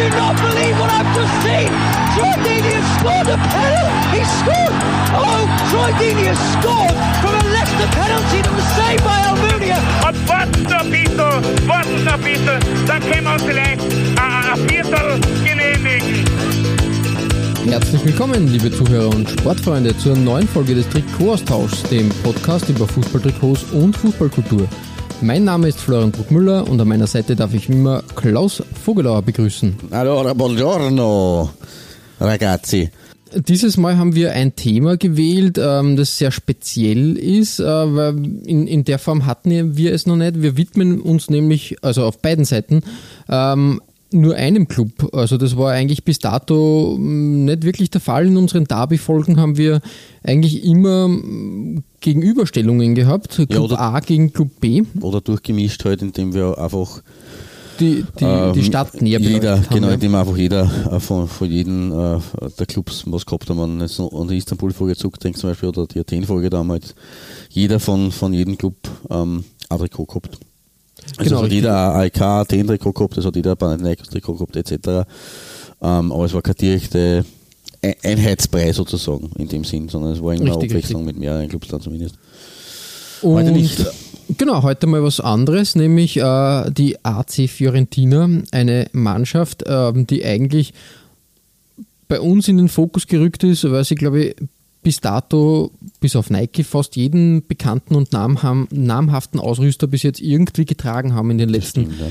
Do not believe what I've just seen! Troy Deeney has scored a penalty! He scored! Oh, Troy Deeney has scored from a Leicester penalty that was saved by Almunia! Und warten noch ein bisschen, warten noch ein bisschen, dann können wir uns vielleicht ein, ein Viertel genehmigen. Herzlich willkommen, liebe Zuhörer und Sportfreunde, zur neuen Folge des Trikotaustauschs, dem Podcast über Fußballtrikots und Fußballkultur. Mein Name ist Florian Bruckmüller und an meiner Seite darf ich wie immer Klaus Vogelauer begrüßen. Allora, buongiorno, ragazzi. Dieses Mal haben wir ein Thema gewählt, ähm, das sehr speziell ist, äh, weil in, in der Form hatten wir es noch nicht. Wir widmen uns nämlich, also auf beiden Seiten, ähm, nur einem Club. Also das war eigentlich bis dato mh, nicht wirklich der Fall. In unseren Derby-Folgen haben wir eigentlich immer mh, Gegenüberstellungen gehabt. Club oder- A gegen Club B. Oder durchgemischt halt, indem wir einfach Die, die, die ähm, Stadt näher jeder, haben, genau, ja. indem einfach jeder äh, von, von jedem äh, der Clubs was gehabt haben. Wenn man jetzt an die Istanbul-Folge zurückdenkt zum Beispiel oder die Athen-Folge damals, jeder von, von jedem Club ähm, ein Trikot gehabt. Also Genau, es hat richtig. jeder AEK, Athen-Trikot gehabt, es hat jeder Panathinaikos-Trikot gehabt, etc. Ähm, aber es war keine direkte Ein- Einheitsbrei sozusagen in dem Sinn, sondern es war eine Richtig, Abwechslung mit mehreren Clubs dann zumindest. Und Heute nicht. Genau, heute mal was anderes, nämlich äh, die AC Fiorentina, eine Mannschaft, ähm, die eigentlich bei uns in den Fokus gerückt ist, weil sie, glaube ich, bis dato, bis auf Nike, fast jeden bekannten und namhaften Ausrüster bis jetzt irgendwie getragen haben in den letzten stimmt, ja.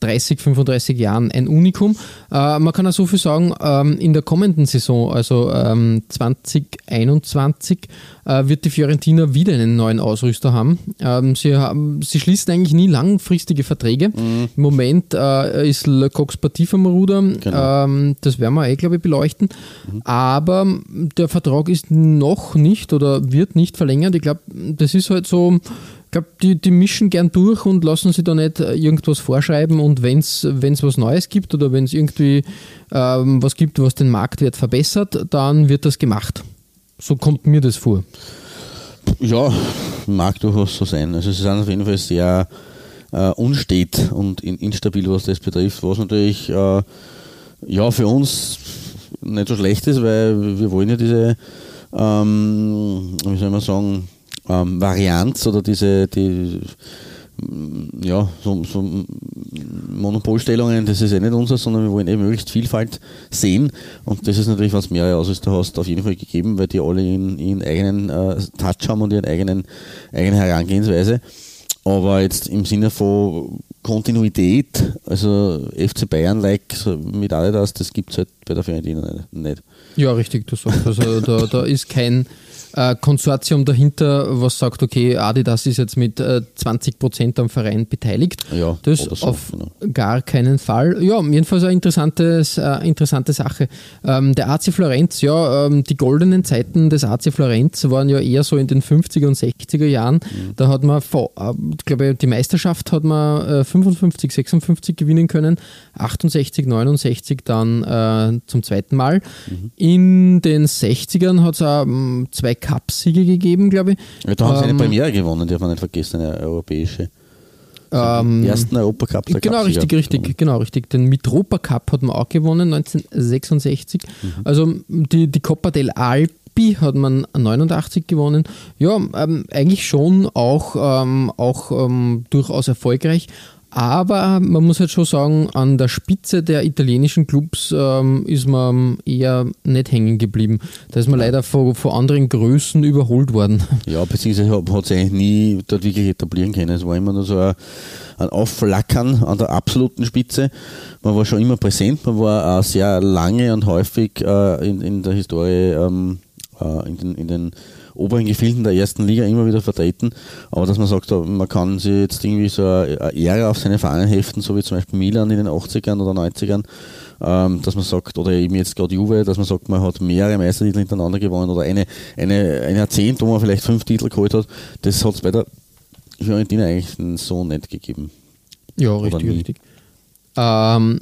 30, 35 Jahren ein Unikum. Äh, man kann auch so viel sagen, ähm, in der kommenden Saison, also ähm, 2021, äh, wird die Fiorentina wieder einen neuen Ausrüster haben. Ähm, sie, haben sie schließen eigentlich nie langfristige Verträge. Im Moment äh, ist Le Coq Sportif am Ruder. Genau. Ähm, das werden wir eh, glaube ich, beleuchten. Aber der Vertrag ist noch nicht oder wird nicht verlängert. Ich glaube, das ist halt so. Ich glaube, die, die mischen gern durch und lassen sich da nicht äh, irgendwas vorschreiben und wenn es was Neues gibt oder wenn es irgendwie ähm, was gibt, was den Marktwert verbessert, dann wird das gemacht. So kommt mir das vor. Ja, mag durchaus so sein. Also es ist auf jeden Fall sehr äh, unstet und in, instabil, was das betrifft, was natürlich äh, ja für uns nicht so schlecht ist, weil wir wollen ja diese, ähm, wie soll man sagen, ähm, Varianz oder diese, die, mm, ja, so, so Monopolstellungen, das ist eh nicht unser, sondern wir wollen eh möglichst Vielfalt sehen und das ist natürlich, was mehrere Ausrüster hast, auf jeden Fall gegeben, weil die alle ihren, ihren eigenen äh, Touch haben und ihren eigenen, eigene Herangehensweise. Aber jetzt im Sinne von Kontinuität, also FC Bayern-like mit Adidas, das gibt es halt bei der Fiorentina nicht- nicht. Ja, richtig, du sagst. Also da, da ist kein äh, Konsortium dahinter, was sagt, okay, Adidas ist jetzt mit äh, 20% am Verein beteiligt. Ja, das so, auf genau. gar keinen Fall. Ja, jedenfalls eine interessantes, äh, interessante Sache. Ähm, der AC Florenz, ja, ähm, die goldenen Zeiten des AC Florenz waren ja eher so in den 50er und 60er Jahren. Mhm. Da hat man, äh, ich glaube, die Meisterschaft hat man äh, 55, 56 gewinnen können, 68, 69 dann äh, zum zweiten Mal. Mhm. In den 60ern hat es auch zwei Cup-Siege gegeben, glaube ich. Ja, da haben sie eine Ähm, Premiere gewonnen, darf man nicht vergessen, eine europäische. Ähm, Den ersten Europacup der Genau, richtig, richtig, gewonnen. genau, richtig. Den Mitropa Cup hat man auch gewonnen, 1966. Mhm. Also die, die Coppa del Alpi hat man 89 gewonnen. Ja, ähm, eigentlich schon auch, ähm, auch ähm, durchaus erfolgreich. Aber man muss halt schon sagen, an der Spitze der italienischen Clubs ähm, ist man eher nicht hängen geblieben. Da ist man leider von, von anderen Größen überholt worden. Ja, beziehungsweise hat, hat sich eigentlich nie dort wirklich etablieren können. Es war immer nur so ein, ein Aufflackern an der absoluten Spitze. Man war schon immer präsent, man war auch sehr lange und häufig äh, in, in der Historie ähm, äh, in, den, in den oberen Gefilden der ersten Liga immer wieder vertreten. Aber dass man sagt, man kann sich jetzt irgendwie so eine Ehre auf seine Fahnen heften, so wie zum Beispiel Milan in den 80ern oder 90ern, ähm, dass man sagt, oder eben jetzt gerade Juve, dass man sagt, man hat mehrere Meistertitel hintereinander gewonnen oder eine, eine, ein Jahrzehnt, wo man vielleicht fünf Titel geholt hat, das hat es bei der Fiorentina eigentlich so nicht gegeben. Ja, richtig, richtig. Ähm,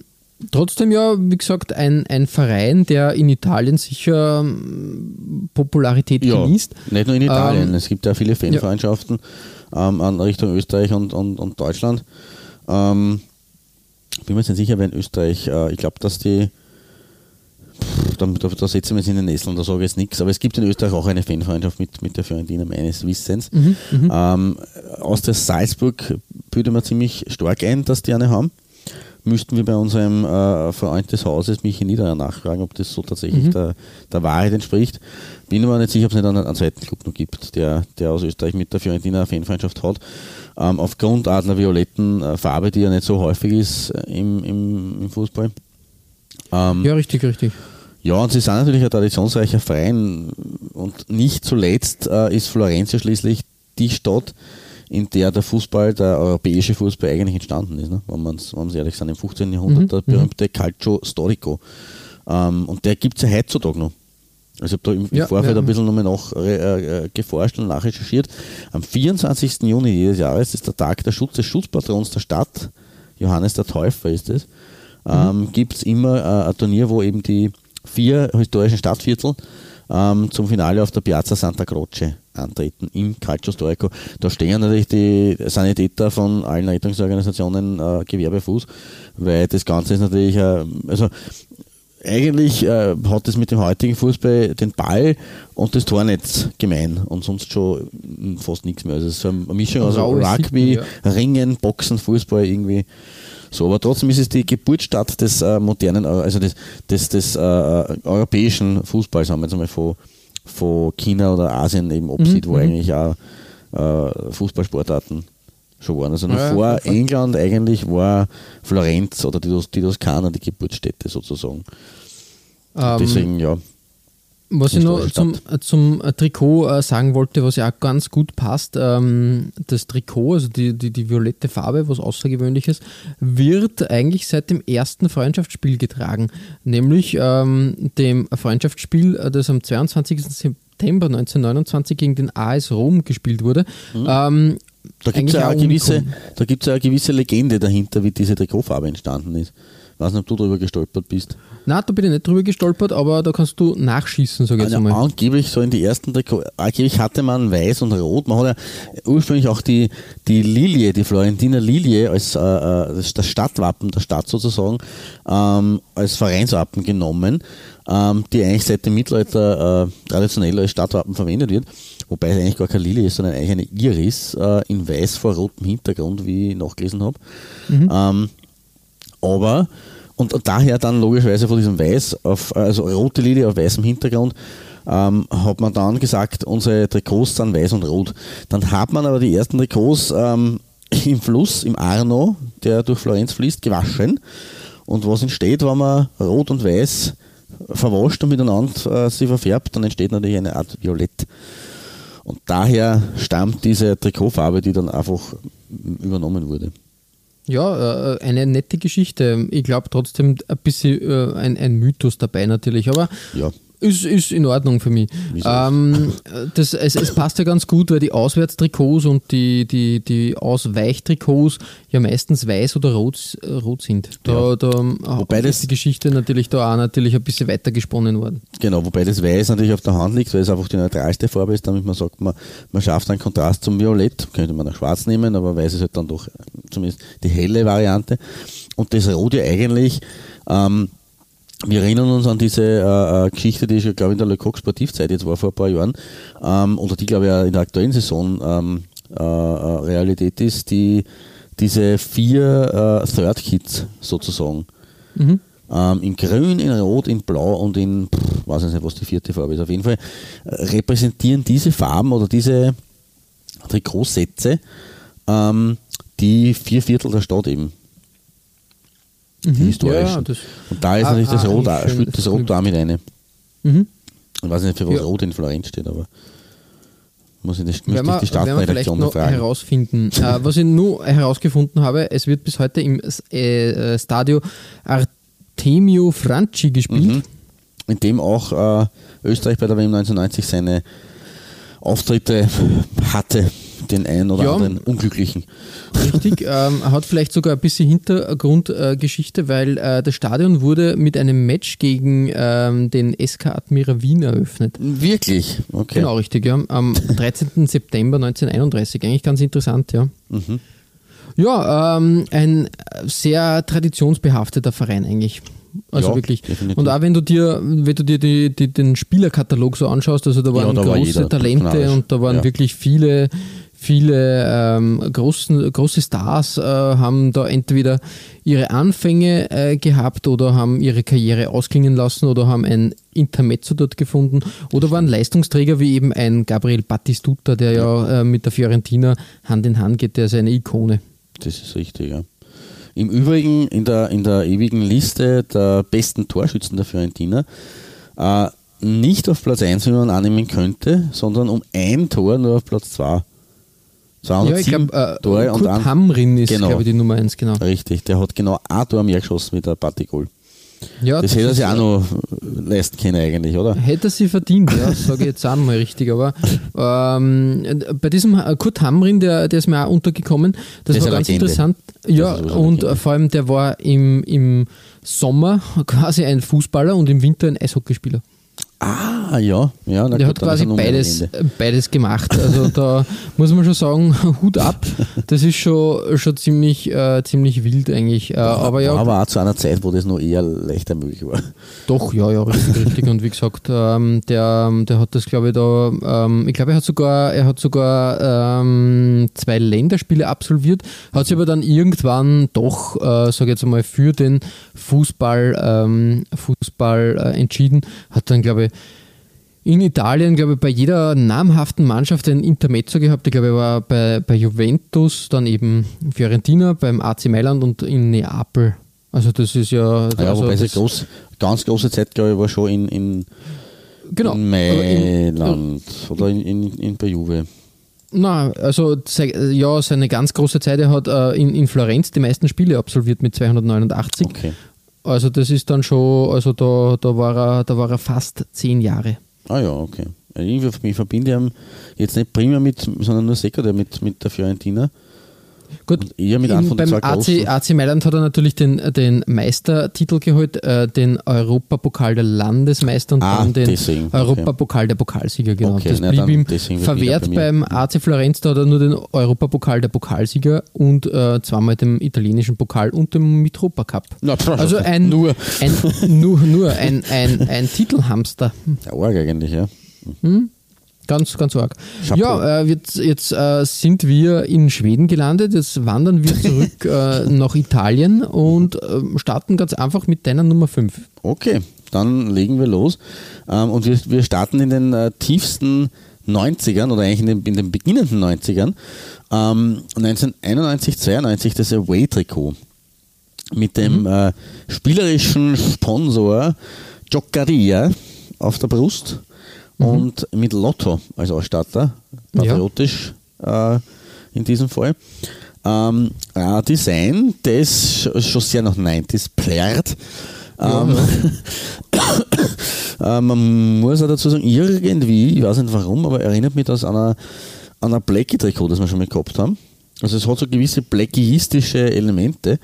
trotzdem ja, wie gesagt, ein, ein Verein, der in Italien sicher ähm, Popularität ja, genießt. Nicht nur in Italien, ähm, es gibt ja viele Fanfreundschaften ja. ähm, an Richtung Österreich und, und, und Deutschland. Ähm, bin mir jetzt nicht sicher, wer in Österreich, äh, ich glaube, dass die, pff, da, da, da, setzen wir uns in den Nessel und da sage ich jetzt nichts, aber es gibt in Österreich auch eine Fanfreundschaft mit, mit der Fiorentina meines Wissens. Mhm, mhm. ähm, aus der Salzburg bildet man ziemlich stark ein, dass die eine haben müssten wir bei unserem äh, Freund des Hauses, Michi Niederer, nachfragen, ob das so tatsächlich mhm. der, der Wahrheit entspricht. Bin aber nicht sicher, ob es nicht einen, einen zweiten Club noch gibt, der, der aus Österreich mit der Fiorentina eine Fanfreundschaft hat. Ähm, aufgrund einer violetten äh, Farbe, die ja nicht so häufig ist äh, im, im, im Fußball. Ähm, ja, richtig, richtig. Ja, und sie sind natürlich ein traditionsreicher Verein und nicht zuletzt äh, ist Florenz ja schließlich die Stadt, in der der Fußball, der europäische Fußball eigentlich entstanden ist, ne? wenn man es ehrlich sind, im 15. Jahrhundert, mhm. der mhm. berühmte Calcio Storico. Ähm, und der gibt es ja heutzutage noch. Also ich habe da im ja, Vorfeld ja. ein bisschen nochmal nach äh, äh, geforscht und nachrecherchiert. Am 24. Juni jedes Jahres ist der Tag der Schutz des Schutzpatrons der Stadt, Johannes der Täufer ist es, ähm, mhm. gibt es immer äh, ein Turnier, wo eben die vier historischen Stadtviertel ähm, zum Finale auf der Piazza Santa Croce antreten im Calcio Storico. Da stehen natürlich die Sanitäter von allen Rettungsorganisationen äh, Gewerbefuß, weil das Ganze ist natürlich, äh, also eigentlich äh, hat es mit dem heutigen Fußball den Ball und das Tornetz gemein und sonst schon fast nichts mehr. Also es ist so eine Mischung aus Rugby, ja. Ringen, Boxen, Fußball irgendwie. So, aber trotzdem ist es die Geburtsstadt des äh, modernen, also des, des, des äh, europäischen Fußballs, haben wir jetzt einmal von, von China oder Asien eben absieht, mhm. wo eigentlich auch äh, Fußballsportarten schon waren. Also noch ja, vor England eigentlich war Florenz oder die, die Toskana die Geburtsstätte sozusagen. Ähm, Deswegen, ja. Was ich noch zum, zum Trikot äh, sagen wollte, was ja auch ganz gut passt, ähm, das Trikot, also die, die, die violette Farbe, was außergewöhnliches, wird eigentlich seit dem ersten Freundschaftsspiel getragen, nämlich ähm, dem Freundschaftsspiel, äh, das am 22. September 1929 gegen den AS Rom gespielt wurde. Mhm. Ähm, da gibt es ja, eine gewisse, ja eine gewisse Legende dahinter, wie diese Trikotfarbe entstanden ist. Ich weiß nicht, ob du darüber gestolpert bist. Nein, da bin ich nicht drüber gestolpert, aber da kannst du nachschießen, sage ich jetzt einmal. Angeblich so in die ersten Trikot, angeblich hatte man weiß und rot. Man hat ja ursprünglich auch die, die Lilie, die Florentiner Lilie als äh, äh das Stadtwappen der Stadt sozusagen, ähm, als Vereinswappen genommen, ähm, die eigentlich seit dem Mittelalter äh, traditionell als Stadtwappen verwendet wird. Wobei es eigentlich gar keine Lilie ist, sondern eigentlich eine Iris äh, in weiß vor rotem Hintergrund, wie ich nachgelesen habe. Mhm. Ähm, aber, und daher dann logischerweise von diesem Weiß auf, also rote Lilie auf weißem Hintergrund, ähm, hat man dann gesagt, unsere Trikots sind weiß und rot. Dann hat man aber die ersten Trikots ähm, im Fluss, im Arno, der durch Florenz fließt, gewaschen. Und was entsteht, wenn man rot und weiß verwascht und miteinander äh, sie verfärbt, dann entsteht natürlich eine Art Violett. Und daher stammt diese Trikotfarbe, die dann einfach übernommen wurde. Ja, äh, eine nette Geschichte. Ich glaube trotzdem ein bisschen äh, ein, ein Mythos dabei natürlich, aber ja. Ist, ist in Ordnung für mich. Ähm, das, es, es, passt ja ganz gut, weil die Auswärtstrikots und die, die, die Ausweichtrikots ja meistens weiß oder rot, rot sind. Da, ja. da wobei das, ist die Geschichte natürlich da auch natürlich ein bisschen weiter gesponnen worden. Genau, wobei das Weiß natürlich auf der Hand liegt, weil es einfach die neutralste Farbe ist, damit man sagt, man, man schafft einen Kontrast zum Violett, könnte man auch schwarz nehmen, aber Weiß ist halt dann doch zumindest die helle Variante. Und das Rot ja eigentlich ähm, wir erinnern uns an diese äh, äh Geschichte, die ich glaube in der Le Coq Sportivzeit jetzt war vor ein paar Jahren, ähm, oder die glaube ich auch in der aktuellen Saison ähm, äh, äh, Realität ist, die diese vier äh, Third Kits sozusagen. Mhm. Ähm, in Grün, in Rot, in Blau und in, pff, weiß ich nicht, was die vierte Farbe ist. Auf jeden Fall äh, repräsentieren diese Farben oder diese Trikotsätze ähm, die vier Viertel der Stadt eben mhm. historischen. Ja, und da ist ah, natürlich das ah, Rot, spielt das Rot da mit rein. Mhm. Ich weiß nicht, für was Ja. Rot in Florenz steht, aber muss ich nicht, ich wir, die Stadtredaktion noch fragen. herausfinden. äh, was ich nur herausgefunden habe, es wird bis heute im äh, äh, Stadio Artemio Franchi gespielt. Mhm. In dem auch äh, Österreich bei der WM 1990 seine Auftritte hatte, den einen oder Ja. anderen unglücklichen. Richtig, ähm, hat vielleicht sogar ein bisschen Hintergrundgeschichte, äh, weil äh, das Stadion wurde mit einem Match gegen ähm, den SK Admira Wien eröffnet. Wirklich? Okay. Genau, richtig, ja. Am 13. September 1931. Eigentlich ganz interessant, ja. Mhm. Ja, ähm, ein sehr traditionsbehafteter Verein eigentlich. Also Ja, wirklich. definitiv. Und auch wenn du dir, wenn du dir die, die, den Spielerkatalog so anschaust, also da waren da war große jeder Talente und da waren Ja. wirklich viele, viele ähm, großen, große Stars äh, haben da entweder ihre Anfänge äh, gehabt oder haben ihre Karriere ausklingen lassen oder haben ein Intermezzo dort gefunden oder waren Leistungsträger wie eben ein Gabriel Battistuta, der ja, äh, mit der Fiorentina Hand in Hand geht, der ist eine Ikone. Das ist richtig, ja. Im Übrigen in der, in der ewigen Liste der besten Torschützen der Fiorentina äh, nicht auf Platz 1, wie man annehmen könnte, sondern um ein Tor nur auf Platz 2. Ja, ich 207 glaube, äh, Tore Kurt Hamrin ist, Genau. glaube ich, die Nummer 1, genau. Richtig, der hat genau ein Tor mehr geschossen mit der Party-Goal. Ja, Das hätte er sich auch noch leisten können eigentlich, oder? Hätte er sie verdient, ja, sage ich jetzt auch mal richtig. Aber ähm, bei diesem äh, Kurt Hamrin, der, der ist mir auch untergekommen, das ist war ganz Legende. interessant. Das Ja, eine und Legende. äh, vor allem der war im, im Sommer quasi ein Fußballer und im Winter ein Eishockeyspieler. Ah, ja. ja na Der gut, hat quasi beides, Legende. beides gemacht. Also da muss man schon sagen, Hut ab. Das ist schon, schon ziemlich, äh, ziemlich wild eigentlich. Äh, aber ja, aber auch zu einer Zeit, wo das noch eher leichter möglich war. Doch, ja, ja, richtig, richtig. Und wie gesagt, ähm, der, der hat das, glaube ich, da, ähm, ich glaube, er hat sogar, er hat sogar ähm, zwei Länderspiele absolviert, hat sich aber dann irgendwann doch, äh, sage ich jetzt einmal, für den Fußball, ähm, Fußball äh, entschieden, hat dann, glaube ich, in Italien, glaube ich, bei jeder namhaften Mannschaft ein Intermezzo gehabt. Ich glaube, er war bei, bei Juventus, dann eben Fiorentina, beim AC Mailand und in Neapel. Also das ist ja... Ja, also wobei groß, ganz große Zeit, glaube ich, war schon in, in, genau. in Aber in- Mailand oder in, in, in bei Juve. Na, also ja, seine ganz große Zeit, er hat äh, in, in Florenz die meisten Spiele absolviert mit 289. Okay. Also das ist dann schon, also da, da, war er, da war er fast zehn Jahre. Ah ja, okay. Ich, ich verbinde ihn jetzt nicht primär mit, sondern nur sekundär mit, mit der Fiorentina. Gut, eher mit den beim AC. AC Mailand hat er natürlich den, den Meistertitel geholt, äh, den Europapokal der Landesmeister und Ah, dann den deswegen, okay. Europapokal der Pokalsieger, genau. Okay, das na, blieb ihm verwehrt bei beim AC Florenz, da hat er nur den Europapokal der Pokalsieger und äh, zweimal den italienischen Pokal und den Mitropa Cup. Na, pff, Also ein, nur. ein, nur, nur ein, ein, ein Titelhamster. Ja, arg eigentlich, ja. Ganz, ganz arg. Chapeau. Ja, äh, jetzt, jetzt äh, sind wir in Schweden gelandet. Jetzt wandern wir zurück äh, nach Italien und äh, starten ganz einfach mit deiner Nummer 5. Okay, dann legen wir los. Ähm, und wir, wir starten in den äh, tiefsten 90ern oder eigentlich in den, in den beginnenden 90ern. Ähm, 1991, 92 das Away-Trikot mit dem äh, spielerischen Sponsor Giocaria auf der Brust und mit Lotto als Ausstatter, patriotisch äh, in diesem Fall. Ähm, ein Design, das sch- schon sehr nach 90s plärt. Ähm, äh, man muss auch dazu sagen, irgendwie, ich weiß nicht warum, aber erinnert mich das an einer, an einer Blackie-Trikot, das wir schon mal gehabt haben. Also es hat so gewisse Blackie-istische Elemente,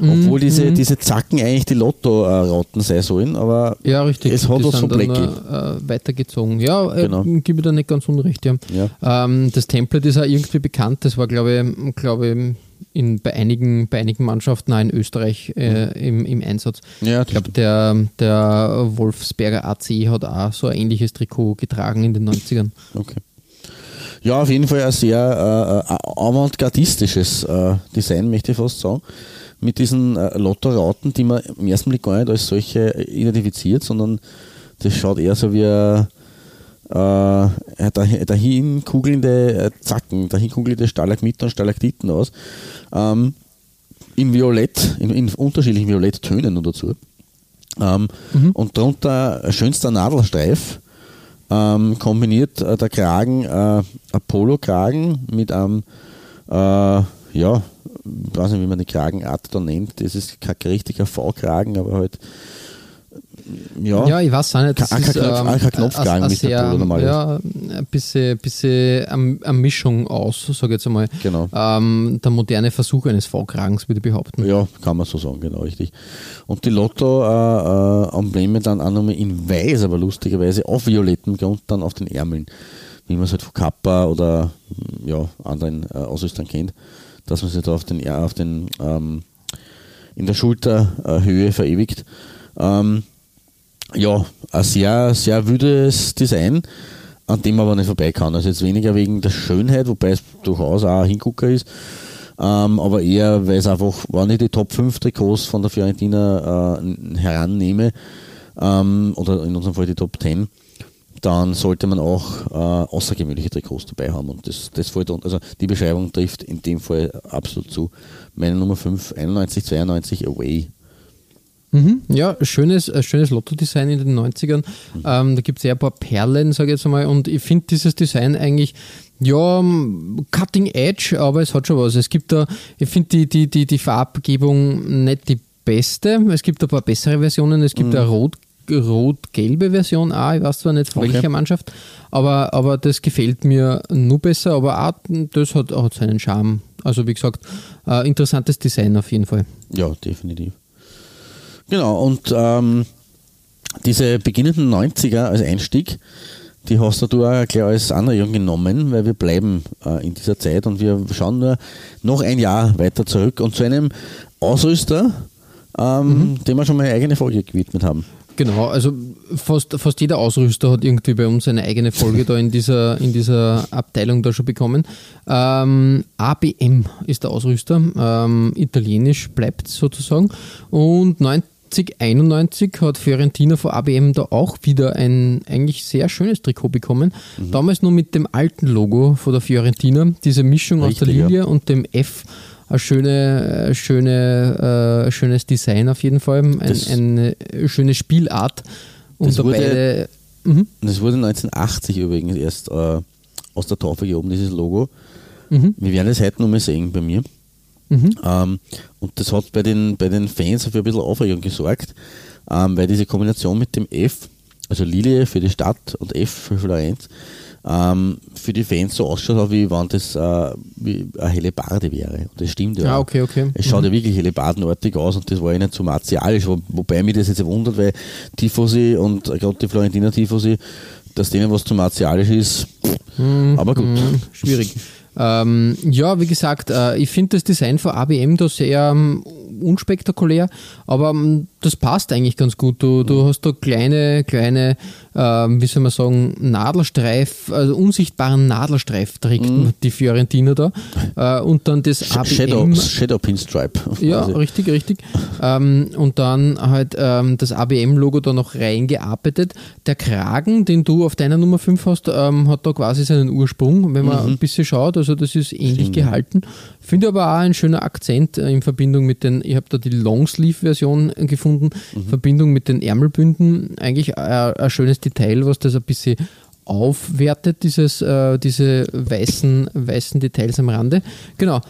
obwohl diese, diese Zacken eigentlich die Lotto-Rauten sein sollen, aber Ja, richtig. es hat Die auch so Blackie. Äh, weitergezogen. Ja, äh, Genau. gebe da nicht ganz unrecht. Ja. Ja. Ähm, das Template ist auch irgendwie bekannt. Das war, glaube ich, glaube ich in, bei, einigen, bei einigen Mannschaften auch in Österreich äh, im, im Einsatz. Ja, Ich glaube, der, der Wolfsberger AC hat auch so ein ähnliches Trikot getragen in den 90ern. Okay. Ja, auf jeden Fall ein sehr äh, äh, avantgardistisches äh, Design, möchte ich fast sagen. Mit diesen äh, Lotto-Rauten, die man im ersten Blick gar nicht als solche identifiziert, sondern das schaut eher so wie ein äh, dahin, kugelnde äh, Zacken, dahin kugelnde Stalagmiten und Stalaktiten aus. Ähm, in Violett, in, in unterschiedlichen Violetttönen nur dazu. Ähm, Und darunter ein schönster Nadelstreif ähm, kombiniert äh, der Kragen äh, ein Polo-Kragen mit einem, äh, ja, ich weiß nicht, wie man die Kragenart da nennt. Das ist kein richtiger V-Kragen, aber halt ja, Ja, ich weiß auch nicht. Das Kein- ist, ähm, ein- wie es der sehr, normal. Ja, ein bisschen, bisschen eine, Mischung aus, sage ich jetzt einmal. Genau. Ähm, der moderne Versuch eines V-Kragens, würde ich behaupten. Ja, kann man so sagen, genau richtig. Und die Lotto-Embleme dann auch nochmal in weiß, aber lustigerweise auf violettem Grund dann auf den Ärmeln, wie man es halt von Kappa oder ja, anderen äh, Ausrüstern kennt, dass man sich da auf den, ja, auf den ähm, in der Schulterhöhe verewigt. Ähm, ja, ein sehr, sehr wüdes Design, an dem man aber nicht vorbei kann. Also jetzt weniger wegen der Schönheit, wobei es durchaus auch ein Hingucker ist, ähm, aber eher, weil es einfach, wenn ich die Top 5 Trikots von der Fiorentina äh, herannehme, ähm, oder in unserem Fall die Top 10, dann sollte man auch äh, außergewöhnliche Trikots dabei haben. Und das, das fällt, un- also die Beschreibung trifft in dem Fall absolut zu. Meine Nummer 5, 91, 92, Away. Mhm. Ja, schönes, äh, schönes Lotto-Design in den 90ern. Ähm, da gibt es ja ein paar Perlen, sage ich jetzt mal. Und ich finde dieses Design eigentlich, ja, cutting edge, aber es hat schon was. Es gibt da, ich finde die, die, die, die Farbgebung nicht die beste. Es gibt ein paar bessere Versionen. Es gibt eine rot rot-gelbe Version auch, ich weiß zwar nicht von Okay. welcher Mannschaft, aber, aber das gefällt mir nur besser, aber auch das hat, hat seinen Charme. Also wie gesagt, äh, interessantes Design auf jeden Fall. Ja, definitiv. Genau, und ähm, diese beginnenden 90er als Einstieg, die hast du auch gleich als Anregung genommen, weil wir bleiben äh, in dieser Zeit und wir schauen nur noch ein Jahr weiter zurück und zu einem Ausrüster, ähm, dem wir schon mal eine eigene Folge gewidmet haben. Genau, also fast, fast jeder Ausrüster hat irgendwie bei uns eine eigene Folge da in dieser, in dieser Abteilung da schon bekommen. Ähm, ABM ist der Ausrüster, ähm, italienisch bleibt sozusagen. Und 1991 hat Fiorentina von ABM da auch wieder ein eigentlich sehr schönes Trikot bekommen. Damals nur mit dem alten Logo von der Fiorentina, diese Mischung aus der Richtig, ja. Linie und dem F. Ein schöne, äh, schöne, äh, schönes Design auf jeden Fall. Ein, eine schöne Spielart. Und Das da wurde-. Mhm. Das wurde 1980 übrigens erst äh, aus der Taufe gehoben, dieses Logo. Mhm. Wir werden es heute noch mal sehen bei mir. Ähm, und das hat bei den, bei den Fans für ein bisschen Aufregung gesorgt, ähm, weil diese Kombination mit dem F, also Lilie für die Stadt und F für Florenz, ähm, für die Fans so ausschaut, wie wenn das äh, wie eine helle Barde wäre. Und das stimmt ja. Ah, okay, okay. Es schaut ja wirklich hellebardenartig aus und das war ja nicht so martialisch, wo, wobei mich das jetzt wundert, weil Tifosi und gerade die Florentiner Tifosi, dass denen was zu martialisch ist, aber gut. Mhm, schwierig. Ähm, ja, wie gesagt, äh, ich finde das Design von ABM da sehr ähm, unspektakulär, aber ähm, das passt eigentlich ganz gut. Du, du hast da kleine, kleine, ähm, wie soll man sagen, Nadelstreif, also unsichtbaren Nadelstreif trägt die Fiorentina da. Äh, und dann das ABM. Shadow, Shadow Pinstripe. Ja, quasi. richtig, richtig. Ähm, und dann halt ähm, das ABM-Logo da noch reingearbeitet. Der Kragen, den du auf deiner Nummer 5 hast, hat da quasi seinen Ursprung, wenn man ein bisschen schaut. Also das ist ähnlich gehalten. Finde aber auch ein schöner Akzent äh, in Verbindung mit den, ich habe da die Longsleeve-Version gefunden, in Verbindung mit den Ärmelbünden. Eigentlich ein, ein schönes Detail, was das ein bisschen aufwertet, dieses, äh, diese weißen, weißen Details am Rande. Genau.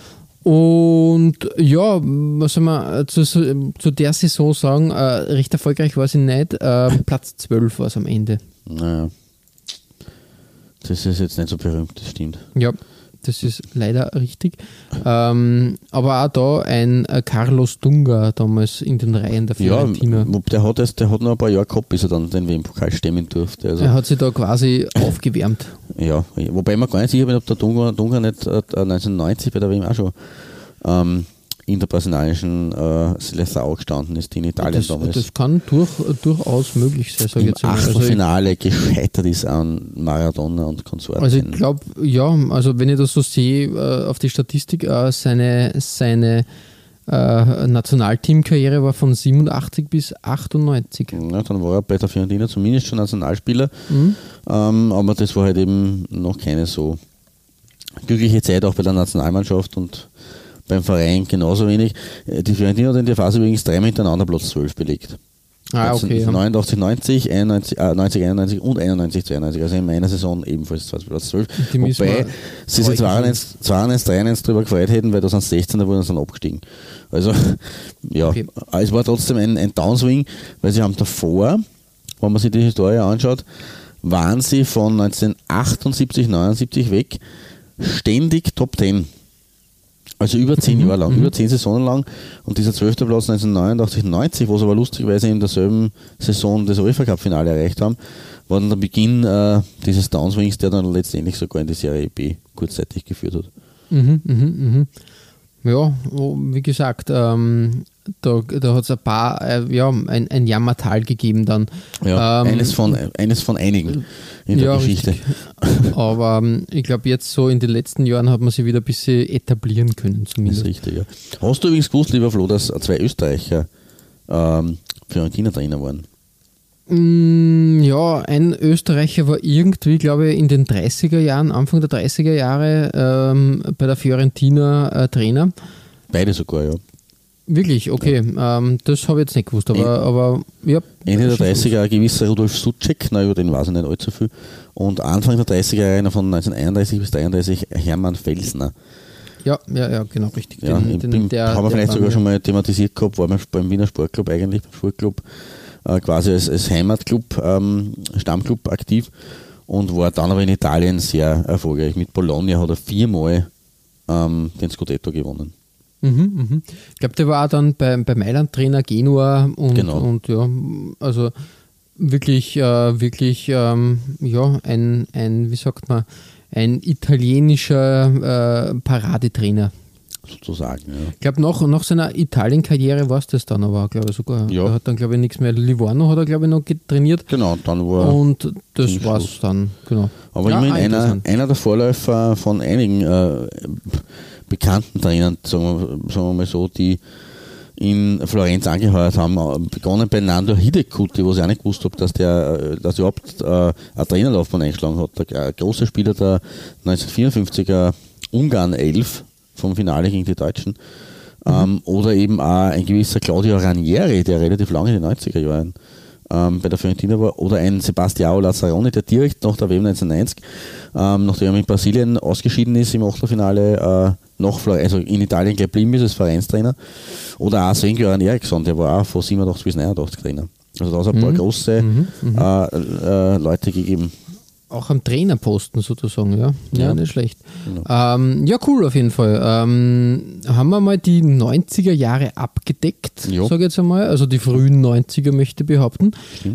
Und ja, was soll man äh, zu, zu der Saison sagen? Äh, recht erfolgreich war sie nicht. Äh, Platz 12 war es am Ende. Naja. Das ist jetzt nicht so berühmt, das stimmt. Ja, das ist leider richtig. Ähm, aber auch da ein äh, Carlos Dunga damals in den Reihen der Ja, Fiorentina. wo- der hat, erst, der hat noch ein paar Jahre gehabt, bis er dann den WM-Pokal stemmen durfte. Also, er hat sich da quasi aufgewärmt. ja, wobei ich mir gar nicht sicher bin, ob der Dunga, Dunga nicht äh, 1990 bei der WM auch schon ähm, in der brasilianischen äh, Seleção gestanden ist, die in Italien Das, damals das kann durch, durchaus möglich sein, sage ich jetzt mal. Also Achtelfinale gescheitert ist an Maradona und Konsorten. also ich glaube, ja, also wenn ich das so sehe äh, auf die Statistik, äh, seine, seine äh, Nationalteamkarriere war von 87 bis 98. Ja, dann war er bei der Fiorentina zumindest schon Nationalspieler, Mhm. ähm, aber das war halt eben noch keine so glückliche Zeit auch bei der Nationalmannschaft und beim Verein genauso wenig. Äh, Die Fiorentina hat in der Phase übrigens dreimal hintereinander Platz 12 belegt. Ah, okay. Ja. 89, 90, 91, äh, 90, 91 und 91, 92. Also in meiner Saison ebenfalls Platz 12. Die müssen Wobei sie sich 2 1, 3 1 drüber gefreut hätten, weil da sind 16, da wurden sie dann abgestiegen. Also, ja, Okay. Es war trotzdem ein, ein Downswing, weil sie haben davor, wenn man sich die Historie anschaut, waren sie von 1978, 79 weg ständig Top 10. Also über zehn Jahre lang, über zehn Saisonen lang. Und dieser 12. Platz 1989, 90, wo sie aber lustigerweise in derselben Saison das UEFA Cup Finale erreicht haben, war dann der Beginn äh, dieses Downswings, der dann letztendlich sogar in die Serie B kurzzeitig geführt hat. Mhm, mhm, mhm. Ja, wie gesagt, ähm, da, da hat es ein paar, äh, ja, ein, ein Jammertal gegeben dann. Ja, Ähm, eines, von, eines von einigen in der ja, Geschichte. richtig. Aber ähm, ich glaube, jetzt so in den letzten Jahren hat man sie wieder ein bisschen etablieren können, Das ist zumindest. richtig, ja. Hast du übrigens gewusst, lieber Flo, dass zwei Österreicher ähm, Fiorentina-Trainer waren? Mm, ja, ein Österreicher war irgendwie, glaube ich, in den 30er Jahren, Anfang der 30er Jahre ähm, bei der Fiorentina äh, Trainer. Beide sogar, ja. Wirklich, okay. Ähm, das habe ich jetzt nicht gewusst, aber, aber ja. Ende der schon 30er ein gewisser Rudolf Sucek, na über den weiß ich nicht allzu viel. Und Anfang der 30er Jahre einer von 1931 bis 33 Hermann Felsner. Ja, ja, ja, genau, richtig. Ja, Den- den- der- haben wir vielleicht sogar schon mal thematisiert gehabt, war beim, beim Wiener Sportclub eigentlich, beim Sportclub, äh, quasi als, als Heimatclub, ähm, Stammclub aktiv und war dann aber in Italien sehr erfolgreich. Mit Bologna hat er viermal ähm, den Scudetto gewonnen. Mhm, mhm. Ich glaube, der war auch dann bei, bei Mailand Trainer Genua und, Genau. und ja, also wirklich, äh, wirklich, ähm, ja, ein, ein, wie sagt man, ein italienischer äh, Paradetrainer. Sozusagen. Ja. Ich glaube, nach, nach seiner Italien-Karriere war es das dann aber, glaube ich, sogar. Ja. Er hat dann, glaube ich, nichts mehr. Livorno hat er, glaube ich, noch trainiert. Genau, dann war Und das war's Schluss. dann, genau. Aber Ja, immerhin ah, einer, einer der Vorläufer von einigen äh, bekannten Trainern, sagen wir, sagen wir mal so, die in Florenz angeheuert haben. Äh, Begonnen bei Nando Hidekuti, wo ich auch nicht gewusst habe, dass der, äh, dass er überhaupt äh, eine Trainerlaufbahn eingeschlagen hat. Der äh, große Spieler der 1954er Ungarn 11 vom Finale gegen die Deutschen. Ähm, oder eben auch ein gewisser Claudio Ranieri, der relativ lange in den 90er Jahren ähm, bei der Fiorentina war, oder ein Sebastião Lazzaroni, der direkt nach der WM 1990, ähm, nachdem er in Brasilien ausgeschieden ist im Achtelfinale, äh, Flor also in Italien geblieben ist als Vereinstrainer, oder auch Sven-Göran Eriksson, der war auch von 87 bis 89 Trainer. Also da hat es ein paar große äh, äh, Leute gegeben. Auch am Trainerposten sozusagen, ja. Ja, Ja. nicht schlecht. Ähm, ja, cool auf jeden Fall. Ähm, haben wir mal die 90er Jahre abgedeckt, sage ich jetzt einmal. Also die frühen 90er möchte ich behaupten.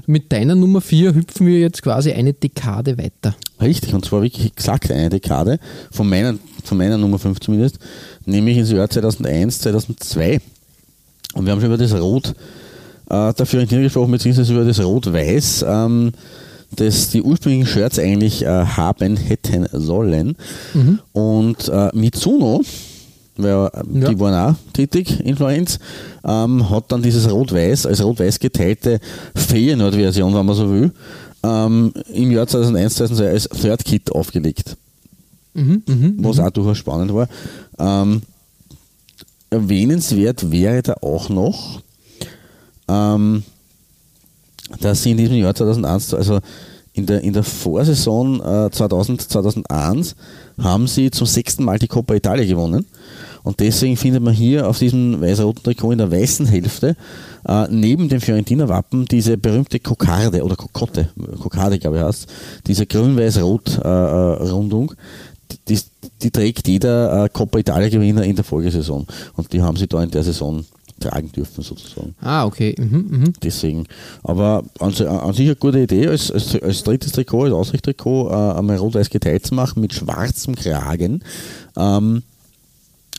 Mit deiner Nummer 4 hüpfen wir jetzt quasi eine Dekade weiter. Richtig, und zwar wirklich exakt eine Dekade, von meiner, von meiner Nummer 5 zumindest, nämlich ins Jahr 2001, 2002. Und wir haben schon über das Rot äh, Fiorentina gesprochen, beziehungsweise über das Rot-Weiß, ähm, das die ursprünglichen Shirts eigentlich äh, haben hätten sollen. Und äh, Mitsuno, weil, äh, Ja. die waren auch tätig in Florenz, ähm, hat dann dieses Rot-Weiß als Rot-Weiß geteilte Feyenoord-Version, wenn man so will, ähm, im Jahr 2001, 2002 als Third Kit aufgelegt. Mhm, mhm. Was auch durchaus spannend war. Ähm, erwähnenswert wäre da auch noch, ähm, dass sie in diesem Jahr 2001, also in der, in der Vorsaison äh, 2000, 2001, haben sie zum sechsten Mal die Coppa Italia gewonnen. Und deswegen findet man hier auf diesem weiß-roten Trikot in der weißen Hälfte äh, neben dem Fiorentina-Wappen diese berühmte Kokarde oder Kokotte, Kokarde glaube ich heißt, diese grün-weiß-rot-Rundung, die, die trägt jeder äh, Coppa Italia-Gewinner in der Folgesaison. Und die haben sie da in der Saison tragen dürfen sozusagen. Ah, okay. Mhm, mhm. Deswegen, aber an, an sich eine gute Idee, als, als, als drittes Trikot, als Ausrichttrikot, äh, einmal rot-weiß geteilt zu machen mit schwarzem Kragen. Ähm,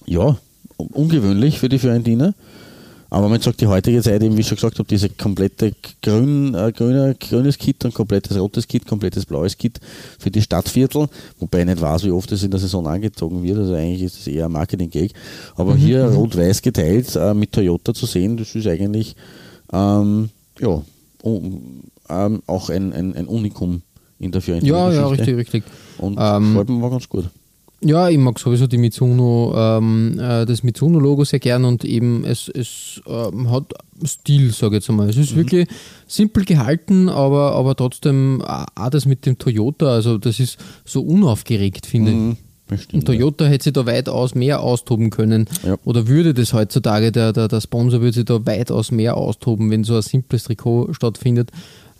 ja, un- ungewöhnlich für die Fiorentina. Aber man sagt, die heutige Zeit, eben wie ich schon gesagt habe, diese komplette grün, äh, grüne, grünes Kit und komplettes rotes Kit, komplettes blaues Kit für die Stadtviertel, wobei ich nicht weiß, wie oft das in der Saison angezogen wird, also eigentlich ist es eher ein Marketing-Gag. Aber hier rot-weiß geteilt äh, mit Toyota zu sehen, das ist eigentlich ähm, ja, um, ähm, auch ein, ein, ein Unikum in der Ja, Fiorentina-Geschichte. ja, richtig, richtig. Und Ähm, gefällt mir mal ganz gut. Ja, ich mag sowieso die Mitsuno, ähm, äh, das Mitsuno-Logo sehr gern und eben es, es ähm, hat Stil, sage ich jetzt einmal. Es ist mhm. wirklich simpel gehalten, aber, aber trotzdem auch das mit dem Toyota, also das ist so unaufgeregt, finde mhm. ich. Bestimmt, und Toyota ja. hätte sich da weitaus mehr austoben können. Ja. Oder würde das heutzutage, der, der, der Sponsor würde sich da weitaus mehr austoben, wenn so ein simples Trikot stattfindet.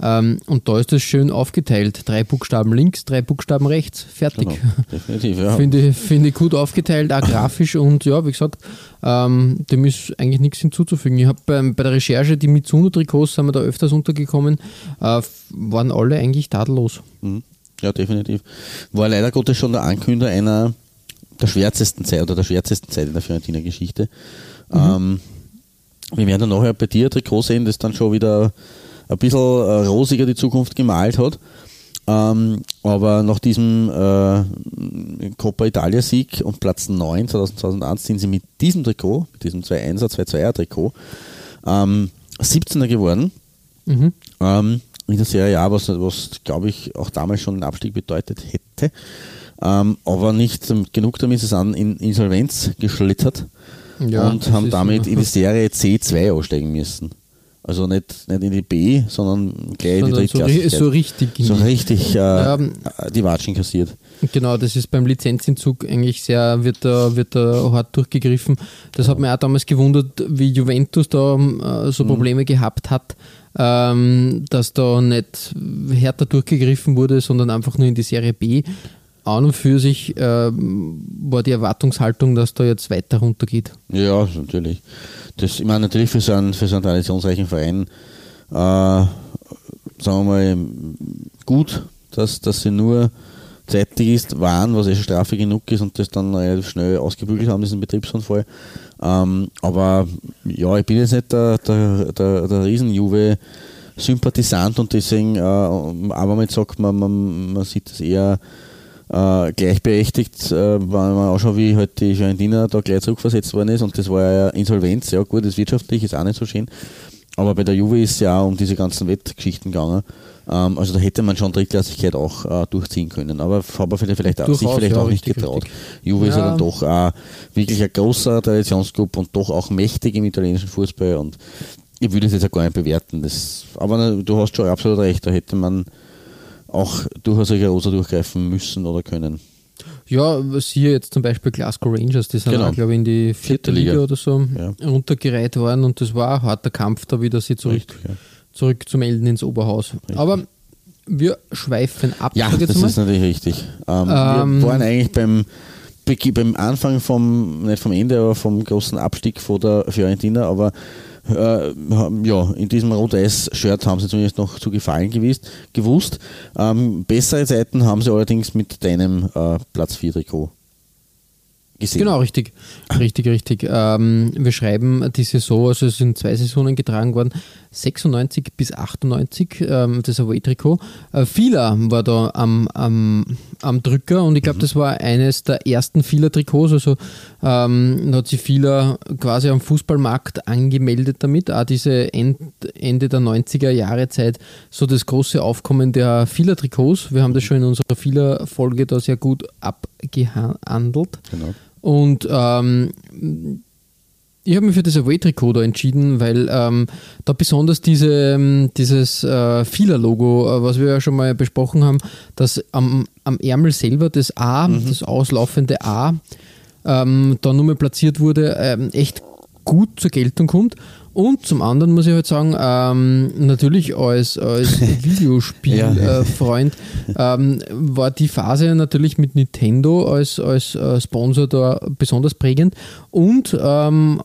Ähm, und da ist das schön aufgeteilt. Drei Buchstaben links, drei Buchstaben rechts, fertig. Genau, definitiv, ja. Finde ich, find ich gut aufgeteilt, auch grafisch und ja, wie gesagt, ähm, dem ist eigentlich nichts hinzuzufügen. Ich habe bei, bei der Recherche die Mitsuno-Trikots, sind wir da öfters untergekommen, äh, waren alle eigentlich tadellos. Mhm. Ja, definitiv. War leider Gottes schon der Ankünder einer der schwärzesten Zeit oder der schwärzesten Zeit in der Fiorentina-Geschichte. Mhm. Ähm, wir werden dann nachher bei dir Trikot sehen, das dann schon wieder ein bisschen äh, rosiger die Zukunft gemalt hat. Ähm, aber nach diesem äh, Coppa Italia Sieg und Platz 9 2001 sind sie mit diesem Trikot, mit diesem 2-1er, 2-2er Trikot, ähm, 17er geworden. Mhm. Ähm, in der Serie A, was, was glaube ich auch damals schon einen Abstieg bedeutet hätte. Ähm, aber nicht genug damit ist es an in Insolvenz geschlittert ja, und haben damit in die Serie C2 aussteigen müssen. Also nicht, nicht in die B, sondern gleich sondern in die. So, so richtig. So richtig äh, ja, die Watschen kassiert. Genau, das ist beim Lizenzentzug eigentlich sehr, wird da, wird da hart durchgegriffen. Das hat mich auch damals gewundert, wie Juventus da äh, so mhm. Probleme mhm. gehabt hat, ähm, dass da nicht härter durchgegriffen wurde, sondern einfach nur in die Serie B. An und für sich äh, war die Erwartungshaltung, dass da jetzt weiter runtergeht. Ja, natürlich das, ich meine, natürlich für so einen, für so einen traditionsreichen Verein, äh, sagen wir mal, gut, dass, dass sie nur Zweitligist waren, was eh schon Strafe genug ist und das dann relativ schnell ausgebügelt haben, diesen Betriebsunfall. Ähm, aber ja, ich bin jetzt nicht der, der, der, der Riesen-Juve-Sympathisant und deswegen, äh, aber man sagt, man, man, man sieht das eher äh, gleichberechtigt, äh, wenn man auch schon wie halt die Fiorentina da gleich zurückversetzt worden ist und das war ja Insolvenz, ja gut, das wirtschaftlich ist auch nicht so schön, aber bei der Juve ist es ja auch um diese ganzen Wettgeschichten gegangen. Ähm, also da hätte man schon Drittklassigkeit auch äh, durchziehen können, aber aber vielleicht auch, sich vielleicht ja, auch nicht getraut. Richtig. Juve ja. ist ja dann doch äh, wirklich ein großer Traditionsclub und doch auch mächtig im italienischen Fußball und ich würde es jetzt auch gar nicht bewerten. Das, aber du hast schon absolut recht, da hätte man auch durchaus rigoroser durchgreifen müssen oder können. Ja, siehe jetzt zum Beispiel Glasgow Rangers, die sind genau. auch, glaube ich, in die vierte, vierte Liga. Liga. oder so ja. runtergereiht worden und das war ein harter Kampf, da wieder sie zurück, Richtig, ja. zurück zu melden ins Oberhaus. Richtig. Aber wir schweifen ab. Ja, das mal. ist natürlich richtig. Ähm, ähm, wir waren eigentlich beim, beim Anfang vom, nicht vom Ende, aber vom großen Abstieg vor der Fiorentina, aber äh, ja, in diesem Rot-Weiß-Shirt haben sie zumindest noch zu gefallen gewusst. gewusst. Ähm, bessere Zeiten haben sie allerdings mit deinem äh, Platz 4-Trikot gesehen. Genau, richtig. Richtig, richtig. Ähm, wir schreiben die Saison, also es sind zwei Saisonen getragen worden, 96 bis 98, ähm, das Away-Trikot. Äh, Fila war da am, am, am Drücker und ich glaube, mhm. das war eines der ersten Fila-Trikots. Also ähm, hat sich Fila quasi am Fußballmarkt angemeldet damit. Auch diese End, Ende der 90er Jahre Zeit so das große Aufkommen der Fila-Trikots. Wir haben das schon in unserer Fila-Folge da sehr gut abgehandelt. Genau. Und ähm, ich habe mich für das Away-Trikot entschieden, weil ähm, da besonders diese, ähm, dieses äh, Fila-Logo, äh, was wir ja schon mal besprochen haben, dass am, am Ärmel selber das A, mhm. das auslaufende A, ähm, da nur mal platziert wurde, ähm, echt gut zur Geltung kommt. Und zum anderen muss ich halt sagen, ähm, natürlich als, als Videospielfreund ja. ähm, war die Phase natürlich mit Nintendo als, als äh, Sponsor da besonders prägend. Und ähm,